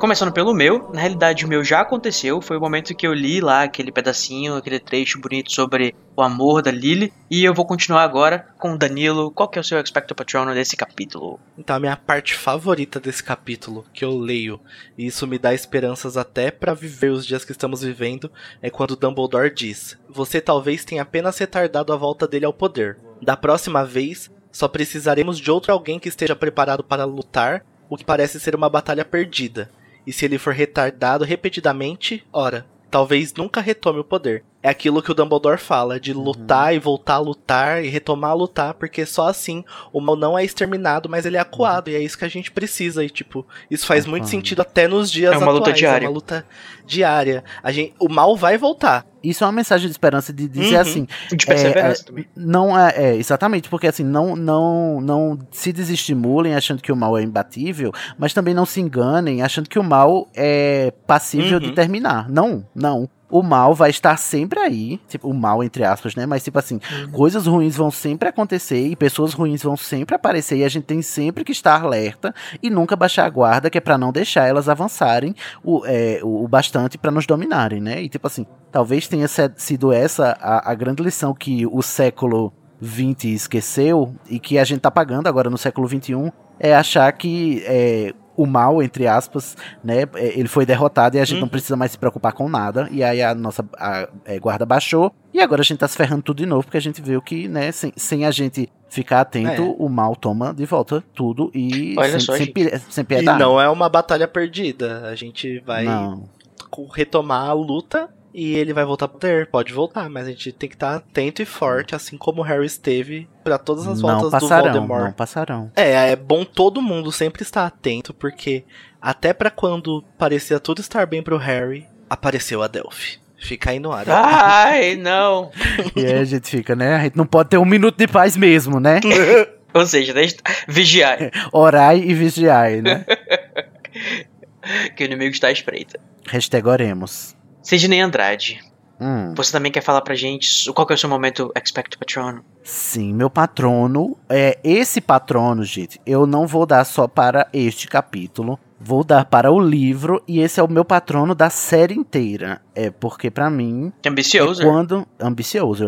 Começando pelo meu, na realidade o meu já aconteceu, foi o momento que eu li lá aquele pedacinho, aquele trecho bonito sobre o amor da Lily, e eu vou continuar agora com o Danilo. Qual que é o seu Expecto Patronum desse capítulo? Então, a minha parte favorita desse capítulo, que eu leio, e isso me dá esperanças até pra viver os dias que estamos vivendo, é quando Dumbledore diz: Você talvez tenha apenas retardado a volta dele ao poder. Da próxima vez, só precisaremos de outro alguém que esteja preparado para lutar o que parece ser uma batalha perdida. E se ele for retardado repetidamente, ora, talvez nunca retome o poder. É aquilo que o Dumbledore fala, de lutar e voltar a lutar e retomar a lutar, porque só assim o mal não é exterminado, mas ele é acuado, e é isso que a gente precisa. E, tipo, isso faz muito sentido até nos dias É uma luta atuais. diária. É uma luta diária. A gente, o mal vai voltar. Isso é uma mensagem de esperança de dizer Uhum. assim, De perseverança é, também. não é, é, exatamente, porque assim, não, não, não se desestimulem achando que o mal é imbatível, mas também não se enganem achando que o mal é passível Uhum. de terminar. Não, não. O mal vai estar sempre aí, tipo, o mal entre aspas, né? Mas tipo assim, coisas ruins vão sempre acontecer e pessoas ruins vão sempre aparecer e a gente tem sempre que estar alerta e nunca baixar a guarda, que é pra não deixar elas avançarem o, é, o, bastante pra nos dominarem, né? E tipo assim, talvez tenha sido essa a, a grande lição que o século XX esqueceu e que a gente tá pagando agora no século XXI é achar que é, o mal, entre aspas, né, é, ele foi derrotado e a gente não Uhum. precisa mais se preocupar com nada. E aí a nossa a, é, guarda baixou e agora a gente tá se ferrando tudo de novo porque a gente viu que, né, sem, sem a gente ficar atento, É. o mal toma de volta tudo e Olha sem, só, sem, gente. sem E piedade. não é uma batalha perdida. A gente vai Não. retomar a luta e ele vai voltar pro poder. Pode voltar, mas a gente tem que estar atento e forte, assim como o Harry esteve pra todas as Não voltas do passarão, Voldemort. não passarão. É, é bom todo mundo sempre estar atento, porque até pra quando parecia tudo estar bem pro Harry, apareceu a Delphi. Fica aí no ar. Ai, não. E aí a gente fica, né? A gente não pode ter um minuto de paz mesmo, né? Ou seja, deixa vigiar, Orai e vigiai, né? que o inimigo está à espreita. Hashtag oremos. Sidney Andrade, Hum. você também quer falar pra gente qual que é o seu momento Expecto Patrono? Sim, meu patrono. É, esse patrono, gente, eu não vou dar só para este capítulo. Vou dar para o livro e esse é o meu patrono da série inteira. É porque pra mim, Que ambicioso. é quando ambicioso.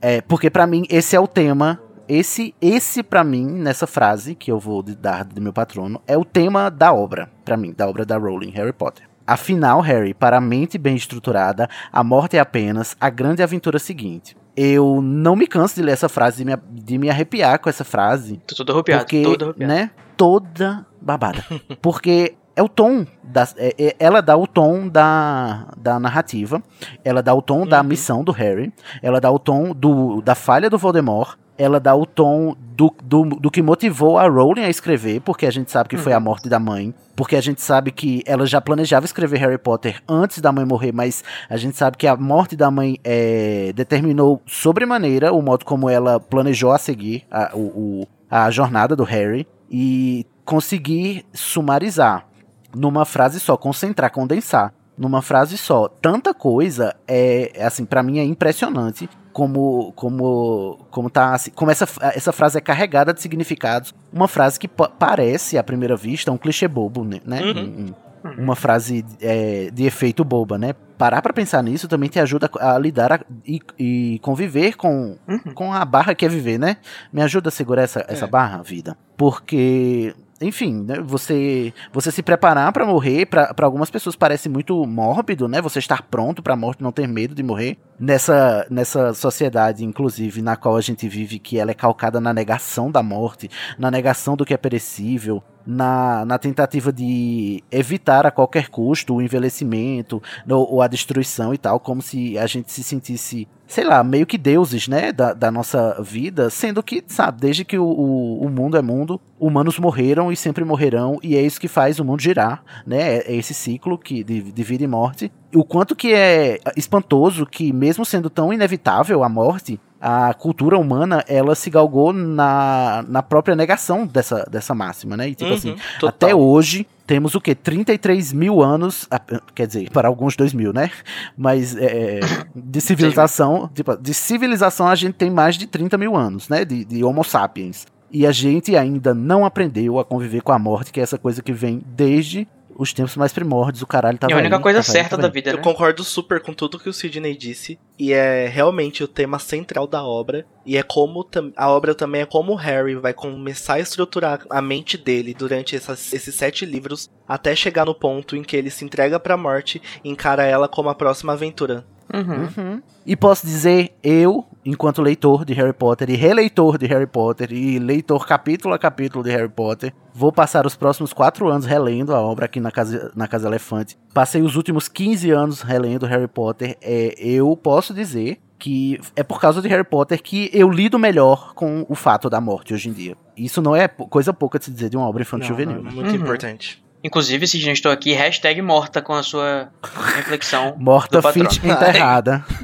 É porque pra mim esse é o tema. Esse esse para mim nessa frase que eu vou dar do meu patrono é o tema da obra, pra mim, da obra da Rowling, Harry Potter. Afinal, Harry, para a mente bem estruturada, a morte é apenas a grande aventura seguinte. Eu não me canso de ler essa frase, de me, de me arrepiar com essa frase. Tô todo arrepiado, Porque, todo arrepiado. né? Toda babada. Porque é o tom. Da, é- é- ela dá o tom da, da narrativa. Ela dá o tom da Uhum. missão do Harry. Ela dá o tom do, da falha do Voldemort. Ela dá o tom do, do, do que motivou a Rowling a escrever, porque a gente sabe que foi a morte da mãe. Porque a gente sabe que ela já planejava escrever Harry Potter antes da mãe morrer, mas a gente sabe que a morte da mãe é, determinou sobremaneira o modo como ela planejou a seguir a, o, a jornada do Harry e conseguir sumarizar numa frase só, concentrar, condensar numa frase só. Tanta coisa é, é, assim, para mim é impressionante como como como tá assim, como essa, essa frase é carregada de significados. Uma frase que pa- parece à primeira vista um clichê bobo, né? né? Uhum. Um- um- uma frase é, de efeito boba, né? Parar pra pensar nisso também te ajuda a lidar a- e, e conviver com, Uhum. com a barra que é viver, né? Me ajuda a segurar essa, essa É. barra, vida. Porque, enfim, né, você você se preparar pra morrer, pra algumas pessoas parece muito mórbido, né? Você estar pronto pra morte, não ter medo de morrer. Nessa, nessa sociedade, inclusive, na qual a gente vive, que ela é calcada na negação da morte, na negação do que é perecível, na, na tentativa de evitar a qualquer custo o envelhecimento ou, ou a destruição e tal, como se a gente se sentisse, sei lá, meio que deuses, né, da, da nossa vida, sendo que, sabe, desde que o, o, o mundo é mundo, humanos morreram e sempre morrerão, e é isso que faz o mundo girar, né, é, é esse ciclo que, de, de vida e morte. O quanto que é espantoso que, mesmo sendo tão inevitável a morte, a cultura humana, ela se galgou na, na própria negação dessa, dessa máxima, né? E tipo Uhum, assim, total. até hoje, temos o quê? 33 mil anos, quer dizer, para alguns 2 mil, né? Mas é, de civilização, tipo, de civilização a gente tem mais de 30 mil anos, né? De, de Homo sapiens. E a gente ainda não aprendeu a conviver com a morte, que é essa coisa que vem desde os tempos mais primórdios. O caralho tava é a única aí, coisa aí, certa tava da aí. vida, Eu né? concordo super com tudo que o Sidney disse. E é realmente o tema central da obra. E é como a obra também é como o Harry vai começar a estruturar a mente dele durante essas- esses sete livros. Até chegar no ponto em que ele se entrega pra morte e encara ela como a próxima aventura. Uhum. Uhum. E posso dizer, eu, enquanto leitor de Harry Potter e releitor de Harry Potter e leitor capítulo a capítulo de Harry Potter, vou passar os próximos quatro anos relendo a obra aqui na Casa, na Casa Elefante. Passei os últimos 15 anos relendo Harry Potter. É, eu posso dizer que é por causa de Harry Potter que eu lido melhor com o fato da morte hoje em dia. Isso não é coisa pouca de se dizer de uma obra infantil juvenil. não, né? muito Uhum. importante. Inclusive, se já estou aqui, hashtag morta com a sua reflexão. Morta fit enterrada.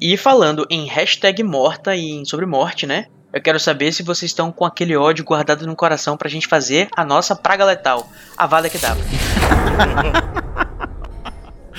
E falando em hashtag morta e em sobre morte, né? Eu quero saber se vocês estão com aquele ódio guardado no coração pra gente fazer a nossa praga letal. A Vada que dava.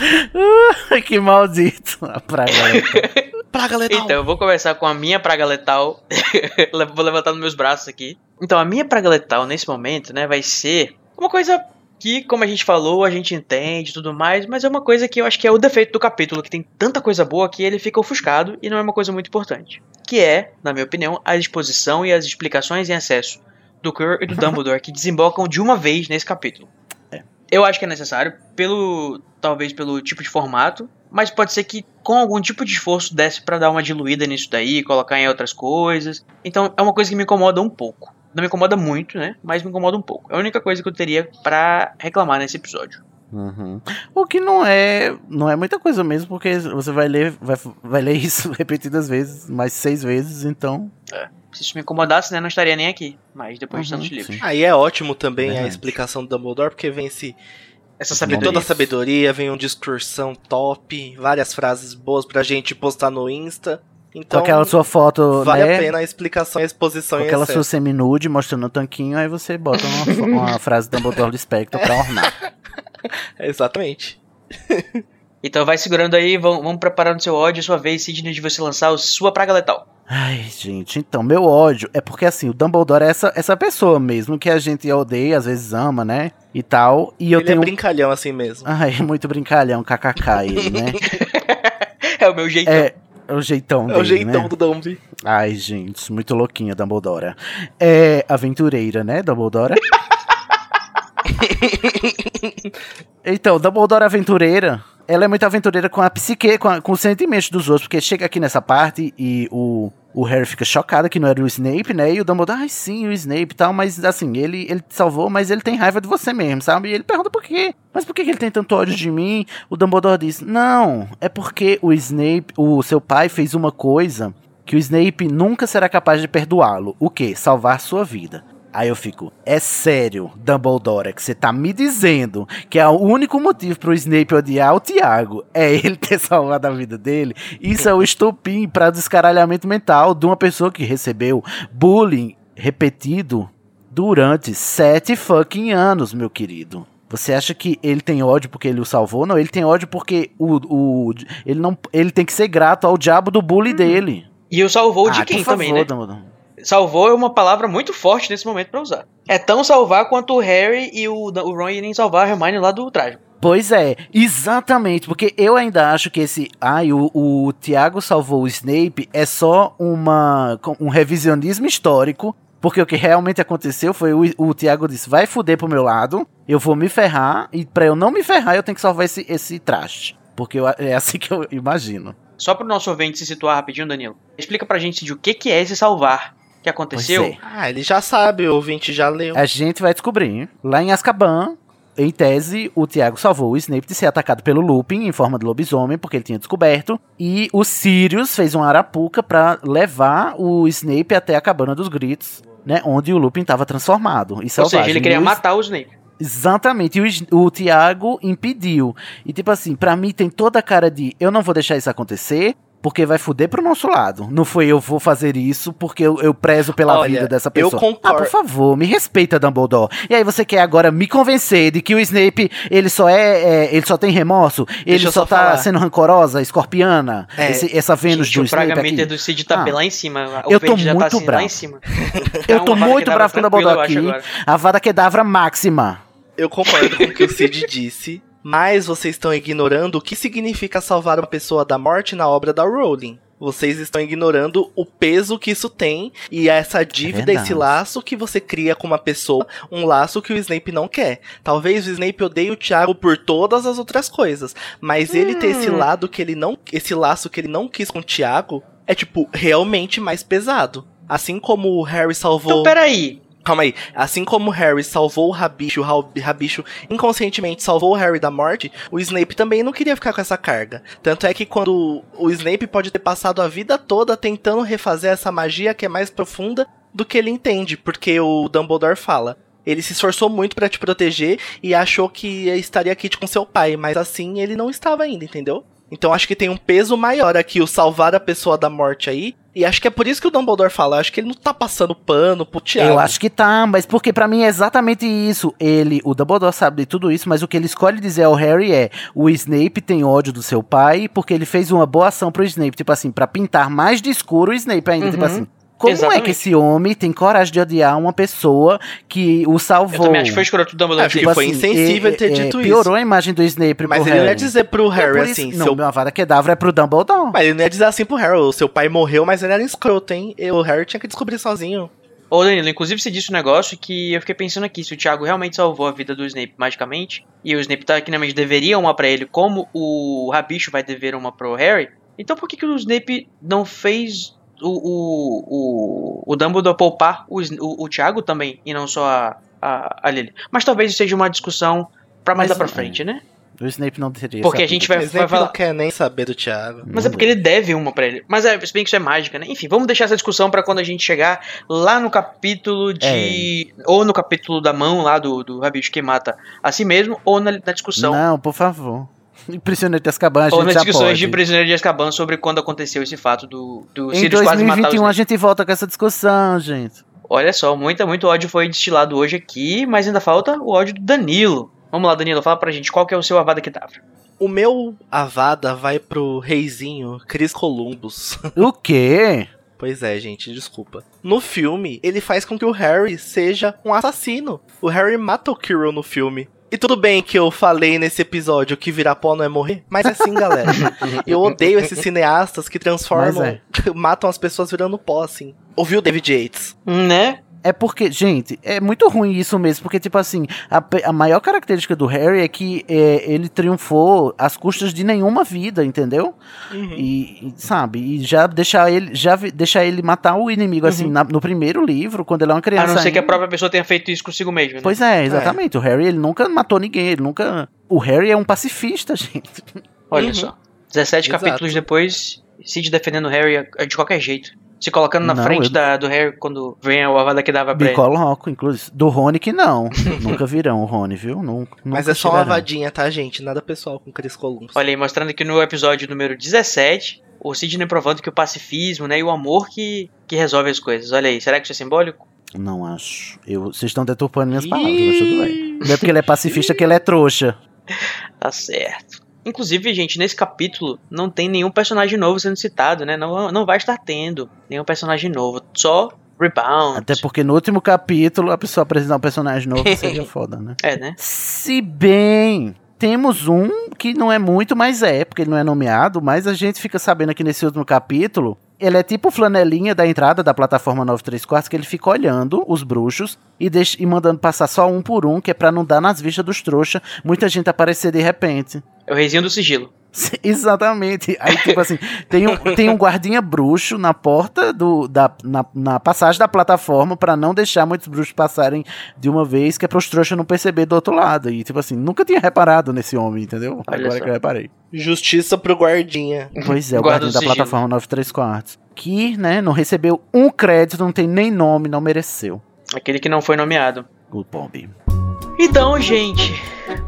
que maldito. A praga. Praga letal. Então, eu vou começar com a minha praga letal. vou levantar nos meus braços aqui. Então, a minha praga letal nesse momento, né, vai ser uma coisa que, como a gente falou, a gente entende e tudo mais, mas é uma coisa que eu acho que é o defeito do capítulo, que tem tanta coisa boa que ele fica ofuscado e não é uma coisa muito importante. Que é, na minha opinião, a exposição e as explicações em excesso do Quirrell e do Dumbledore que desembocam de uma vez nesse capítulo. Eu acho que é necessário, pelo talvez pelo tipo de formato, mas pode ser que com algum tipo de esforço desse pra dar uma diluída nisso daí, colocar em outras coisas. Então é uma coisa que me incomoda um pouco. Não me incomoda muito, né? Mas me incomoda um pouco. É a única coisa que eu teria pra reclamar nesse episódio. Uhum. O que não é não é muita coisa mesmo, porque você vai ler, vai, vai ler isso repetidas vezes, mais seis vezes, então. Se isso me incomodasse, né, não estaria nem aqui. Mas depois de Uhum, tantos livros. Aí é ótimo também a explicação do Dumbledore, porque vem esse Essa sabedoria. toda a sabedoria, vem uma discursão top, várias frases boas pra gente postar no Insta. Então, com aquela sua foto, vale né? a pena a explicação e a exposição Com aquela sua semi-nude mostrando o tanquinho, aí você bota uma, uma frase do Dumbledore do Spectre pra ornar. Exatamente. Então vai segurando aí, vamos, vamos preparando seu ódio, sua vez, Sidney, de você lançar o sua praga letal. Ai, gente, então, meu ódio é porque assim, o Dumbledore é essa, essa pessoa mesmo que a gente odeia, às vezes ama, né? E tal. E eu Ele tenho. é brincalhão assim mesmo. Ai, é muito brincalhão, kkk ele, né? É o meu jeitão. É. é o jeitão É dele, o jeitão né? do Dumb. Ai, gente, muito louquinha Dumbledore. É aventureira, né, Dumbledore? então, Dumbledore aventureira, ela é muito aventureira com a psique, com, a- com os sentimentos dos outros, porque chega aqui nessa parte e o, o Harry fica chocado que não era o Snape, né? E o Dumbledore, ai sim, o Snape e tal, mas assim, ele, ele te salvou, mas ele tem raiva de você mesmo, sabe? E ele pergunta por quê? Mas por que, que ele tem tanto ódio de mim? O Dumbledore diz, não, é porque o Snape, o seu pai fez uma coisa que o Snape nunca será capaz de perdoá-lo. O quê? Salvar sua vida. Aí eu fico, é sério, Dumbledore, que você tá me dizendo que é o único motivo pro Snape odiar o Tiago é ele ter salvado a vida dele? Isso é o estopim para descaralhamento mental de uma pessoa que recebeu bullying repetido durante sete fucking anos, meu querido. Você acha que ele tem ódio porque ele o salvou? Não, ele tem ódio porque o, o ele não ele tem que ser grato ao diabo do bully dele. E o salvou de Ah, quem por favor, também, né? Dumbledore. Salvou é uma palavra muito forte nesse momento pra usar. É tão salvar quanto o Harry e o, o Ron irem salvar a Hermione lá do trágico. Pois é, exatamente, porque eu ainda acho que esse. Ai, o, o Tiago salvou o Snape é só uma, um revisionismo histórico. Porque o que realmente aconteceu foi o, o Tiago disse: vai fuder pro meu lado, eu vou me ferrar, e pra eu não me ferrar, eu tenho que salvar esse, esse traste. Porque eu- é assim que eu imagino. Só pro nosso ouvinte se situar rapidinho, Danilo. Explica pra gente de o que, que é esse salvar que aconteceu. É. Ah, ele já sabe, o ouvinte já leu. A gente vai descobrir. Lá em Azkaban, em tese, o Tiago salvou o Snape de ser atacado pelo Lupin em forma de lobisomem, porque ele tinha descoberto. E o Sirius fez uma arapuca pra levar o Snape até a cabana dos gritos, né? Onde o Lupin estava transformado. E Ou seja, ele queria E o matar o Snape. Exatamente, e o, o Tiago impediu. E tipo assim, pra mim tem toda a cara de eu não vou deixar isso acontecer, porque vai fuder pro nosso lado. Não foi eu vou fazer isso porque eu, eu prezo pela Olha, vida dessa eu pessoa. concordo. Ah, por favor, me respeita, Dumbledore. E aí você quer agora me convencer de que o Snape, ele só é, é, ele só tem remorso, ele eu só só tá falar. sendo rancorosa, escorpiana, É, esse- essa Vênus Gente, do o Praga Snape aqui. do Cid tá Ah. bem lá em cima. O Eu tô tá muito assim, lá bravo. em cima. Eu tô Então, Avada muito bravo com o Dumbledore eu aqui. A Vada Kedavra máxima. Eu concordo com o que o Cid disse, mas vocês estão ignorando o que significa salvar uma pessoa da morte na obra da Rowling. Vocês estão ignorando o peso que isso tem e essa dívida, verdade. esse laço que você cria com uma pessoa, um laço que o Snape não quer. Talvez o Snape odeie o Thiago por todas as outras coisas, mas ele ter esse lado que ele não, esse laço que ele não quis com o Thiago é tipo realmente mais pesado. Assim como o Harry salvou Então, peraí. Calma aí. Assim como Harry salvou o Rabicho, o Ra- Rabicho inconscientemente salvou o Harry da morte, o Snape também não queria ficar com essa carga. Tanto é que quando o Snape pode ter passado a vida toda tentando refazer essa magia que é mais profunda do que ele entende, porque o Dumbledore fala. Ele se esforçou muito pra te proteger e achou que estaria aqui com seu pai, mas assim ele não estava ainda, entendeu? Então acho que tem um peso maior aqui o salvar a pessoa da morte aí. E acho que é por isso que o Dumbledore fala. Acho que ele não tá passando pano pro Tiago. Eu acho que tá, mas porque pra mim é exatamente isso. Ele, o Dumbledore sabe de tudo isso, mas o que ele escolhe dizer ao Harry é: o Snape tem ódio do seu pai porque ele fez uma boa ação pro Snape, tipo assim, para pintar mais de escuro o Snape ainda, tipo Uhum. assim. Como Exatamente. é que esse homem tem coragem de odiar uma pessoa que o salvou? Eu também acho que foi escroto do Dumbledore. Acho que tipo, foi insensível ele ter dito isso. Piorou a imagem do Snape Mas pro ele não ia Harry. dizer pro É Harry isso- assim, Não, seu meu Avada Kedavra é pro Dumbledore. Mas ele não ia dizer assim pro Harry, o seu pai morreu, mas ele era escroto, hein? E o Harry tinha que descobrir sozinho. Ô Danilo, inclusive você disse um negócio que eu fiquei pensando aqui, se o Thiago realmente salvou a vida do Snape magicamente, e o Snape tecnicamente deveria uma pra ele, como o Rabicho vai dever uma pro Harry, então por que, que o Snape não fez o, o, o, o Dumbledore poupar o, o, o Thiago também, e não só a, a, a Lily? Mas talvez isso seja uma discussão pra mais Mas lá pra frente, né? O Snape não teria. Porque a gente vai, O vai Snape falar... não quer nem saber do Thiago. Mas é porque ele deve uma pra ele. Mas é, se bem que isso é mágica, né? Enfim, vamos deixar essa discussão pra quando a gente chegar lá no capítulo de. Ou no capítulo da mão lá do, do Rabicho que mata a si mesmo, ou na, na discussão. Não, por favor. Prisioneiro de Azkaban, a gente já discussões pode. de Prisioneiro de Azkaban sobre quando aconteceu esse fato do, do Em Sirius quase matar 2021 os a gente volta com essa discussão, gente. Olha só, muita, muito ódio foi destilado hoje aqui, mas ainda falta o ódio do Danilo. Vamos lá, Danilo, fala pra gente qual que é o seu Avada Kedavra. O meu Avada vai pro reizinho Chris Columbus. O quê? Pois é, gente, desculpa. No filme, ele faz com que o Harry seja um assassino. O Harry mata o Quirrell no filme. E tudo bem que eu falei nesse episódio que virar pó não é morrer, mas é assim, galera. eu odeio esses cineastas que transformam, Mas matam as pessoas virando pó, assim. Ouviu David Yates? Né? É porque, gente, é muito ruim isso mesmo, porque, tipo assim, a, a maior característica do Harry é que é, ele triunfou às custas de nenhuma vida, entendeu? E, e, sabe, e já deixar ele, já deixar ele matar o inimigo, assim, na- no primeiro livro, quando ele é uma A criança. não ser que a ainda. própria pessoa tenha feito isso consigo mesmo, né? Pois é, exatamente. O Harry, ele nunca matou ninguém, ele nunca. O Harry é um pacifista, gente. Olha Uhum. só. 17 Exato. capítulos depois, Sid defendendo o Harry é de qualquer jeito. Se colocando na Não, frente eu- da, do Harry quando vem a Avada que dava pra Me ele. coloco, inclusive. Do Rony que não. nunca virão o Rony, viu? Nun- Mas nunca é só uma chegarão. vadinha, tá, gente? Nada pessoal com Chris Columbus. Olha aí, mostrando que no episódio número 17, o Sidney provando que o pacifismo, né, e o amor que, que resolve as coisas. Olha aí, será que isso é simbólico? Não acho. Eu, vocês estão deturpando minhas palavras, mas tudo bem. Não é porque ele é pacifista que ele é trouxa. Tá certo. Inclusive, gente, nesse capítulo não tem nenhum personagem novo sendo citado, né? Não, não vai estar tendo nenhum personagem novo. Só Rebound. Até porque no último capítulo a pessoa apresentar um personagem novo seria foda, né? É, né? Se bem. Temos um que não é muito, mas é, porque ele não é nomeado, mas a gente fica sabendo aqui nesse último capítulo. Ele é tipo o flanelinha da entrada da plataforma 934, que ele fica olhando os bruxos e, deixa, e mandando passar só um por um, que é pra não dar nas vistas dos trouxas, muita gente aparecer de repente. É o reizinho do sigilo. Exatamente. Aí, tipo assim, tem um, tem um guardinha bruxo na porta do, da, na, na passagem da plataforma pra não deixar muitos bruxos passarem de uma vez, que é pros trouxas não perceber do outro lado. E, tipo assim, nunca tinha reparado nesse homem, entendeu? Olha Agora só. que eu reparei. Justiça pro guardinha. Pois é, o do da sigilo. plataforma 93 quartos. Que, né, não recebeu um crédito, não tem nem nome, não mereceu. Aquele que não foi nomeado. O Bob. Então, gente,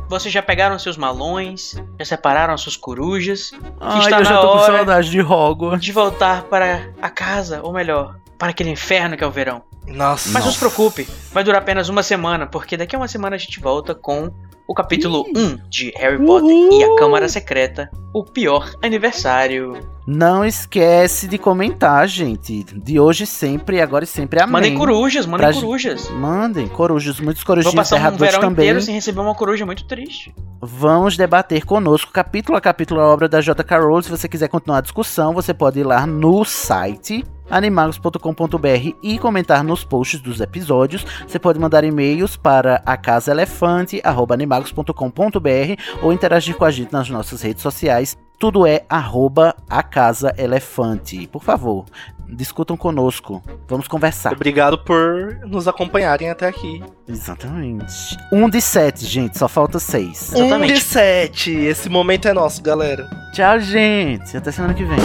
vocês já pegaram seus malões, já separaram as suas corujas, Ai, está eu já tô com saudade de Hogwarts. de voltar para a casa, ou melhor, para aquele inferno que é o verão. Nossa. Mas não se preocupe, vai durar apenas uma semana, porque daqui a uma semana a gente volta com o capítulo 1 de Harry Potter e a Câmara Secreta, o pior aniversário. Não esquece de comentar, gente. De hoje sempre, agora e sempre. Amém. Mandem corujas, mandem Pra- corujas. Mandem corujas, muitos Vou corujinhos passar um verão também. inteiro sem receber uma coruja muito triste. Vamos debater conosco, capítulo a capítulo, a obra da J.K. Rowling. Se você quiser continuar a discussão, você pode ir lá no site animagos.com.br e comentar nos posts dos episódios. Você pode mandar e-mails para acasaelefante@animagos.com.br ou interagir com a gente nas nossas redes sociais. Tudo é arroba a Casa Elefante. Por favor, discutam conosco. Vamos conversar. Obrigado por nos acompanharem até aqui. Exatamente. Um de sete, gente. Só falta seis. Exatamente. Um de sete. Esse momento é nosso, galera. Tchau, gente. Até semana que vem.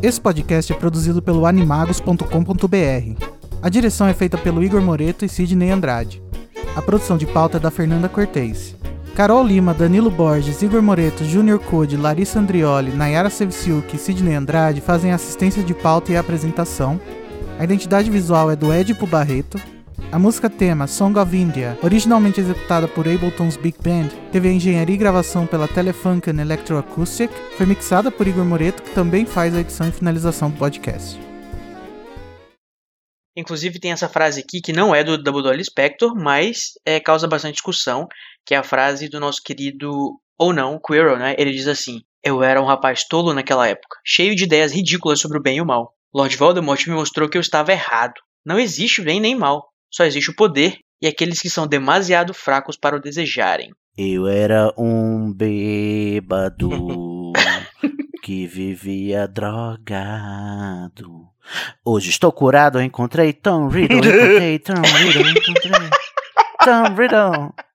Esse podcast é produzido pelo animagos.com.br. A direção é feita pelo Igor Moreto e Sidney Andrade. A produção de pauta é da Fernanda Cortez. Carol Lima, Danilo Borges, Igor Moreto, Júnior Code, Larissa Andrioli, Nayara Sevciuk e Sidney Andrade fazem assistência de pauta e apresentação. A identidade visual é do Edipo Barreto. A música tema Song of India, originalmente executada por Ableton's Big Band, teve a engenharia e gravação pela Telefunken Electroacoustic, foi mixada por Igor Moreto, que também faz a edição e finalização do podcast. Inclusive tem essa frase aqui que não é do Double Dolly Spector, mas é, causa bastante discussão, que é a frase do nosso querido, ou não, Quirrell, né? Ele diz assim, eu era um rapaz tolo naquela época, cheio de ideias ridículas sobre o bem e o mal. Lord Voldemort me mostrou que eu estava errado. Não existe bem nem mal, só existe o poder e aqueles que são demasiado fracos para o desejarem. Eu era um bêbado que vivia drogado. Hoje estou curado, encontrei Tom Riddle, encontrei Tom Riddle, encontrei Tom Riddle.